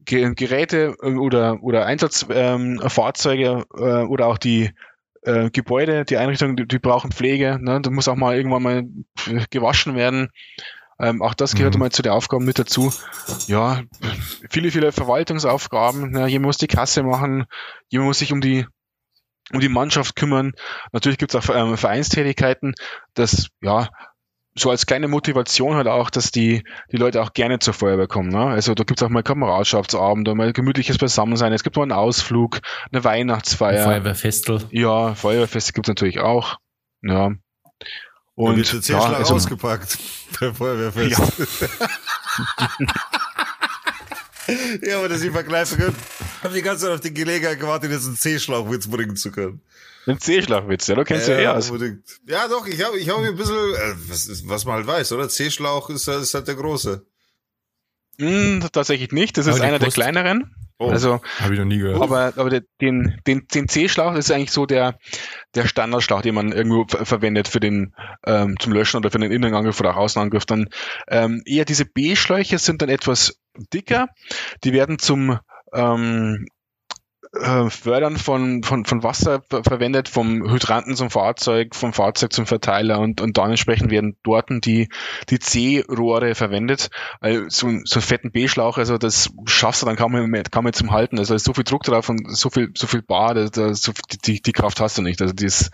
Geräte äh, oder, oder Einsatzfahrzeuge ähm, äh, oder auch die äh, Gebäude, die Einrichtungen, die, die brauchen Pflege. Ne? Da muss auch mal irgendwann mal gewaschen werden. Ähm, auch das gehört mhm. mal zu den Aufgaben mit dazu. Ja, viele, viele Verwaltungsaufgaben. Ne? Jemand muss die Kasse machen, jemand muss sich um die um die Mannschaft kümmern. Natürlich gibt es auch ähm, Vereinstätigkeiten, das ja so als kleine Motivation halt auch, dass die, die Leute auch gerne zur Feuerwehr kommen. Ne? Also da gibt es auch mal Kameradschaftsabend, mal gemütliches Beisammensein, es gibt mal einen Ausflug, eine Weihnachtsfeier. Feuerwehrfestel. Ja, Feuerwehrfeste gibt es natürlich auch. Ja. Und wird der ja, also, ausgepackt beim Feuerwehrfest. Ja. ja, aber dass ich vergleichen können. Hab die ganze Zeit auf die Gelegenheit gewartet, jetzt einen C-Schlauchwitz bringen zu können. Ein C-Schlauchwitz, ja, du kennst ja, ja aus. Ja, doch, ich habe ich hab ein bisschen, äh, was, was man halt weiß, oder? C-Schlauch ist, ist halt der große. Mm, tatsächlich nicht, das ist einer der kleineren. Oh, also, habe ich noch nie gehört. Aber, aber den, den, den C-Schlauch ist eigentlich so der, der Standardschlauch, den man irgendwo verwendet für den ähm, zum Löschen oder für den Innenangriff oder auch Außenangriff. Dann ähm, eher diese B-Schläuche sind dann etwas dicker. Die werden zum ähm, äh, Fördern von, von, von Wasser verwendet, vom Hydranten zum Fahrzeug, vom Fahrzeug zum Verteiler und, und dann entsprechend werden dort die, die C-Rohre verwendet. Also so, so einen fetten B-Schlauch, also das schaffst du dann kaum mehr, kaum mehr zum Halten. Also ist so viel Druck drauf und so viel, so viel Bar, das, das, so, die, die Kraft hast du nicht. Also das,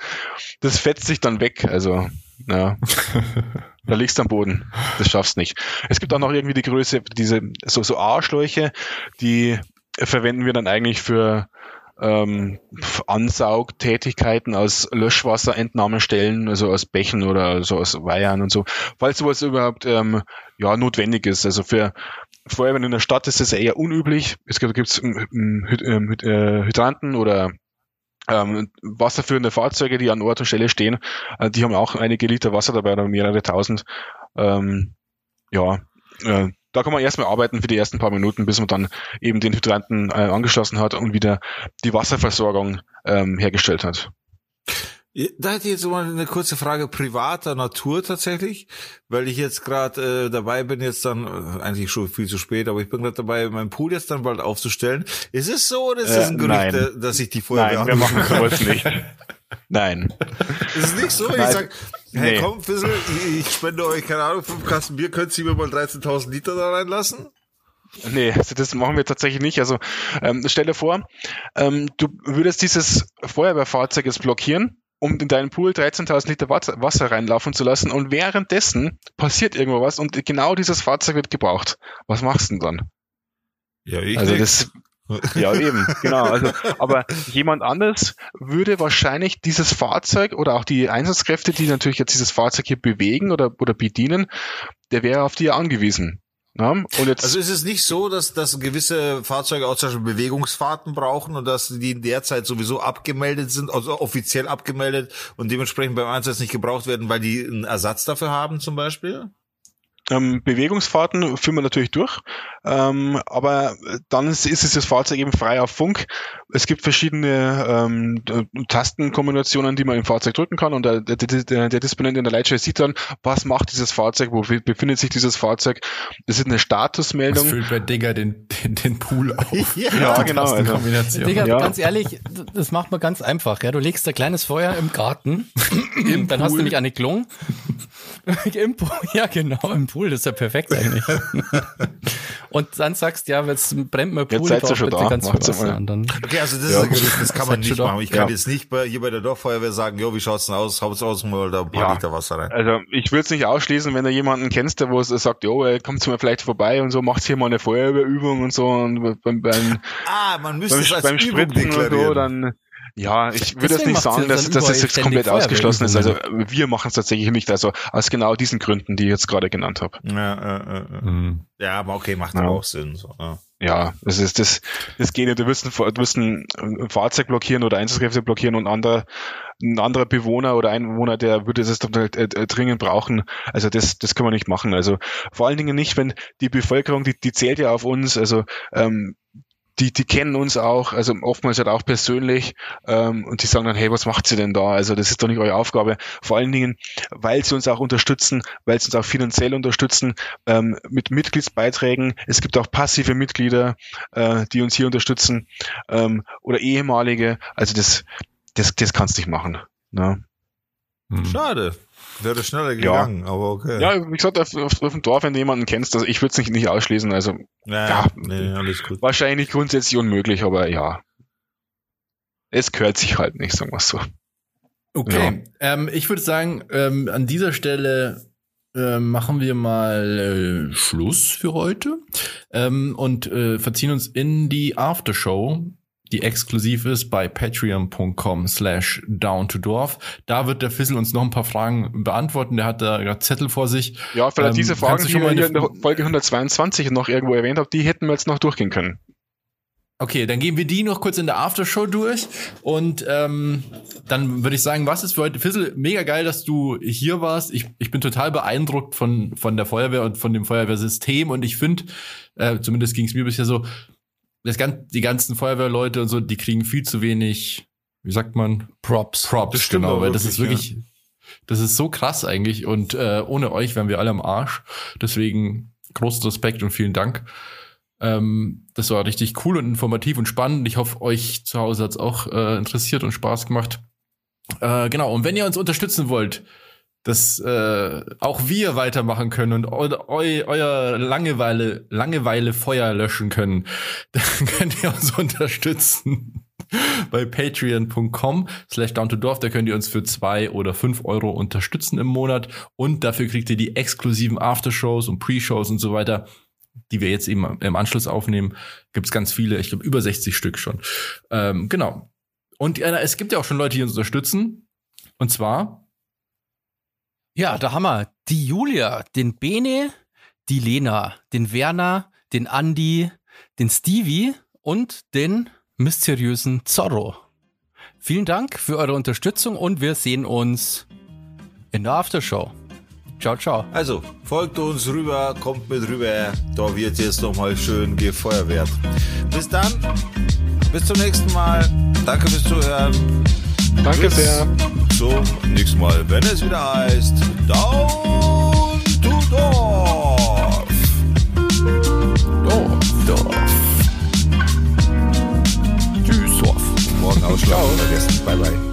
das fetzt sich dann weg. Also, ja. Da liegst du am Boden. Das schaffst nicht. Es gibt auch noch irgendwie die Größe, diese so, so A-Schläuche, die verwenden wir dann eigentlich für ähm, Ansaugtätigkeiten aus Löschwasserentnahmestellen, also aus Bächen oder so aus Weihern und so, falls sowas überhaupt ähm, ja notwendig ist. Also für Feuerwehren in der Stadt ist das eher unüblich. Es gibt gibt's, ähm, ähm, äh, Hydranten oder ähm, wasserführende Fahrzeuge, die an Ort und Stelle stehen, äh, die haben auch einige Liter Wasser dabei oder mehrere tausend. Ähm, ja, äh, da kann man erstmal arbeiten für die ersten paar Minuten, bis man dann eben den Hydranten äh, angeschlossen hat und wieder die Wasserversorgung ähm, hergestellt hat. Da hätte ich jetzt mal eine kurze Frage privater Natur tatsächlich, weil ich jetzt gerade äh, dabei bin, jetzt dann, äh, eigentlich schon viel zu spät, aber ich bin gerade dabei, meinen Pool jetzt dann bald aufzustellen. Ist es so oder ist es äh, ein Gerücht, nein. dass ich die Feuerwehr Nein, wir machen sowas nicht. Nein. Ist es nicht so, wenn Nein. ich sage, hey nee. komm, Fissel, ich, spende euch, keine Ahnung, fünf Kasten Bier, könnt ihr mir mal 13.000 Liter da reinlassen? Nee, also das machen wir tatsächlich nicht. Also ähm, stell dir vor, ähm, du würdest dieses Feuerwehrfahrzeug jetzt blockieren um in deinen Pool 13.000 Liter Wasser reinlaufen zu lassen und währenddessen passiert irgendwo was und genau dieses Fahrzeug wird gebraucht. Was machst du denn dann? Ja, ich also das, ja, eben, genau. Also, aber jemand anders würde wahrscheinlich dieses Fahrzeug oder auch die Einsatzkräfte, die natürlich jetzt dieses Fahrzeug hier bewegen oder, oder bedienen, der wäre auf die angewiesen. Ja, und jetzt also ist es nicht so, dass, dass gewisse Fahrzeuge auch zum Beispiel Bewegungsfahrten brauchen und dass die in der Zeit sowieso abgemeldet sind, also offiziell abgemeldet und dementsprechend beim Einsatz nicht gebraucht werden, weil die einen Ersatz dafür haben zum Beispiel? Ähm, Bewegungsfahrten führen wir natürlich durch, ähm, aber dann ist, ist das Fahrzeug eben frei auf Funk. Es gibt verschiedene ähm, Tastenkombinationen, die man im Fahrzeug drücken kann und der, der, der, der Disponent in der Leitstelle sieht dann, was macht dieses Fahrzeug, wo befindet sich dieses Fahrzeug. Das ist eine Statusmeldung. Das füllt bei Digger den, den, den Pool auf. ja, ja genau. Also. Digga, ja. ganz ehrlich, das macht man ganz einfach. Ja? Du legst ein kleines Feuer im Garten, Im dann Pool. hast du nämlich eine Klung. Im Pool, ja genau, im Pool, das ist ja perfekt eigentlich. und dann sagst, ja, jetzt brennt mir Pool, jetzt seid schon da, ganz Wasser. Dann, okay, also das, ja, ist Gerücht, das kann man nicht machen. Ich kann ja. jetzt nicht bei, hier bei der Dorffeuerwehr sagen, jo, wie schaut's denn aus? Haut's aus mal da ein paar ja. Liter Wasser rein. Also ich würde es nicht ausschließen, wenn du jemanden kennst, der wo es sagt, jo, kommt zu mir vielleicht vorbei und so, macht hier mal eine Feuerwehrübung und so und beim, beim, ah, man müsste beim, es als beim Spritzen und so, dann ja, ich würde jetzt nicht sagen, dass, dass es jetzt komplett ausgeschlossen ist. Also wir machen es tatsächlich nicht, also aus genau diesen Gründen, die ich jetzt gerade genannt habe. Ja, äh, äh, mhm. ja, aber okay, macht ja. auch Sinn. So, ja. Ja, das ist das, das geht nicht. Du wirst ein, du wirst ein Fahrzeug blockieren oder Einsatzkräfte blockieren und andere, ein anderer Bewohner oder Einwohner, der würde das äh, äh, dringend brauchen. Also das, das können wir nicht machen. Also vor allen Dingen nicht, wenn die Bevölkerung, die, die zählt ja auf uns. Also ähm, die, die kennen uns auch, also oftmals halt auch persönlich ähm, und die sagen dann, hey, was macht sie denn da? Also das ist doch nicht eure Aufgabe. Vor allen Dingen, weil sie uns auch unterstützen, weil sie uns auch finanziell unterstützen ähm, mit Mitgliedsbeiträgen. Es gibt auch passive Mitglieder, äh, die uns hier unterstützen ähm, oder ehemalige. Also das, das, das kannst du nicht machen. Ne? Hm. Schade. Wäre schneller gegangen, ja. aber okay. Ja, wie gesagt, auf, auf, auf dem Dorf, wenn du jemanden kennst, also ich würde es nicht, nicht ausschließen. Also ja, ja nee, alles gut. wahrscheinlich grundsätzlich unmöglich, aber ja. Es gehört sich halt nicht, sagen wir so. Okay, ja. ähm, ich würde sagen, ähm, an dieser Stelle äh, machen wir mal äh, Schluss für heute ähm, und äh, verziehen uns in die Aftershow die exklusiv ist bei patreon.com slash down to dorf. Da wird der Fissel uns noch ein paar Fragen beantworten. Der hat da Zettel vor sich. Ja, vielleicht ähm, diese Fragen, die ich in der Folge 122 noch irgendwo erwähnt habe, die hätten wir jetzt noch durchgehen können. Okay, dann gehen wir die noch kurz in der Aftershow durch und ähm, dann würde ich sagen, was ist für heute? Fissel, mega geil, dass du hier warst. Ich, ich bin total beeindruckt von, von der Feuerwehr und von dem Feuerwehrsystem und ich finde, äh, zumindest ging es mir bisher so, das ganz, die ganzen Feuerwehrleute und so, die kriegen viel zu wenig, wie sagt man? Props. Props, genau, weil das ist wirklich, ja. das ist so krass eigentlich und äh, ohne euch wären wir alle am Arsch. Deswegen großen Respekt und vielen Dank. Ähm, das war richtig cool und informativ und spannend. Ich hoffe, euch zu Hause hat's auch äh, interessiert und Spaß gemacht. Äh, genau, und wenn ihr uns unterstützen wollt, dass äh, auch wir weitermachen können und eu, eu, euer Langeweile, Langeweile Feuer löschen können, dann könnt ihr uns unterstützen bei patreon.com slash down to dorf. Da könnt ihr uns für zwei oder fünf Euro unterstützen im Monat und dafür kriegt ihr die exklusiven Aftershows und Pre-Shows und so weiter, die wir jetzt eben im Anschluss aufnehmen. Gibt's ganz viele, ich glaube über 60 Stück schon. Ähm, genau. Und äh, es gibt ja auch schon Leute, die uns unterstützen. Und zwar ja, da haben wir die Julia, den Bene, die Lena, den Werner, den Andi, den Stevie und den mysteriösen Zorro. Vielen Dank für eure Unterstützung und wir sehen uns in der Aftershow. Ciao, ciao. Also, folgt uns rüber, kommt mit rüber. Da wird jetzt nochmal schön gefeuerwehrt. Bis dann. Bis zum nächsten Mal. Danke fürs Zuhören. Danke Tschüss. sehr. So, nächstes Mal, wenn es wieder heißt, Down to Dorf. Dorf. Dorf. Tschüss, Dorf. Morgen Ausschlag. vergessen. Bye, bye.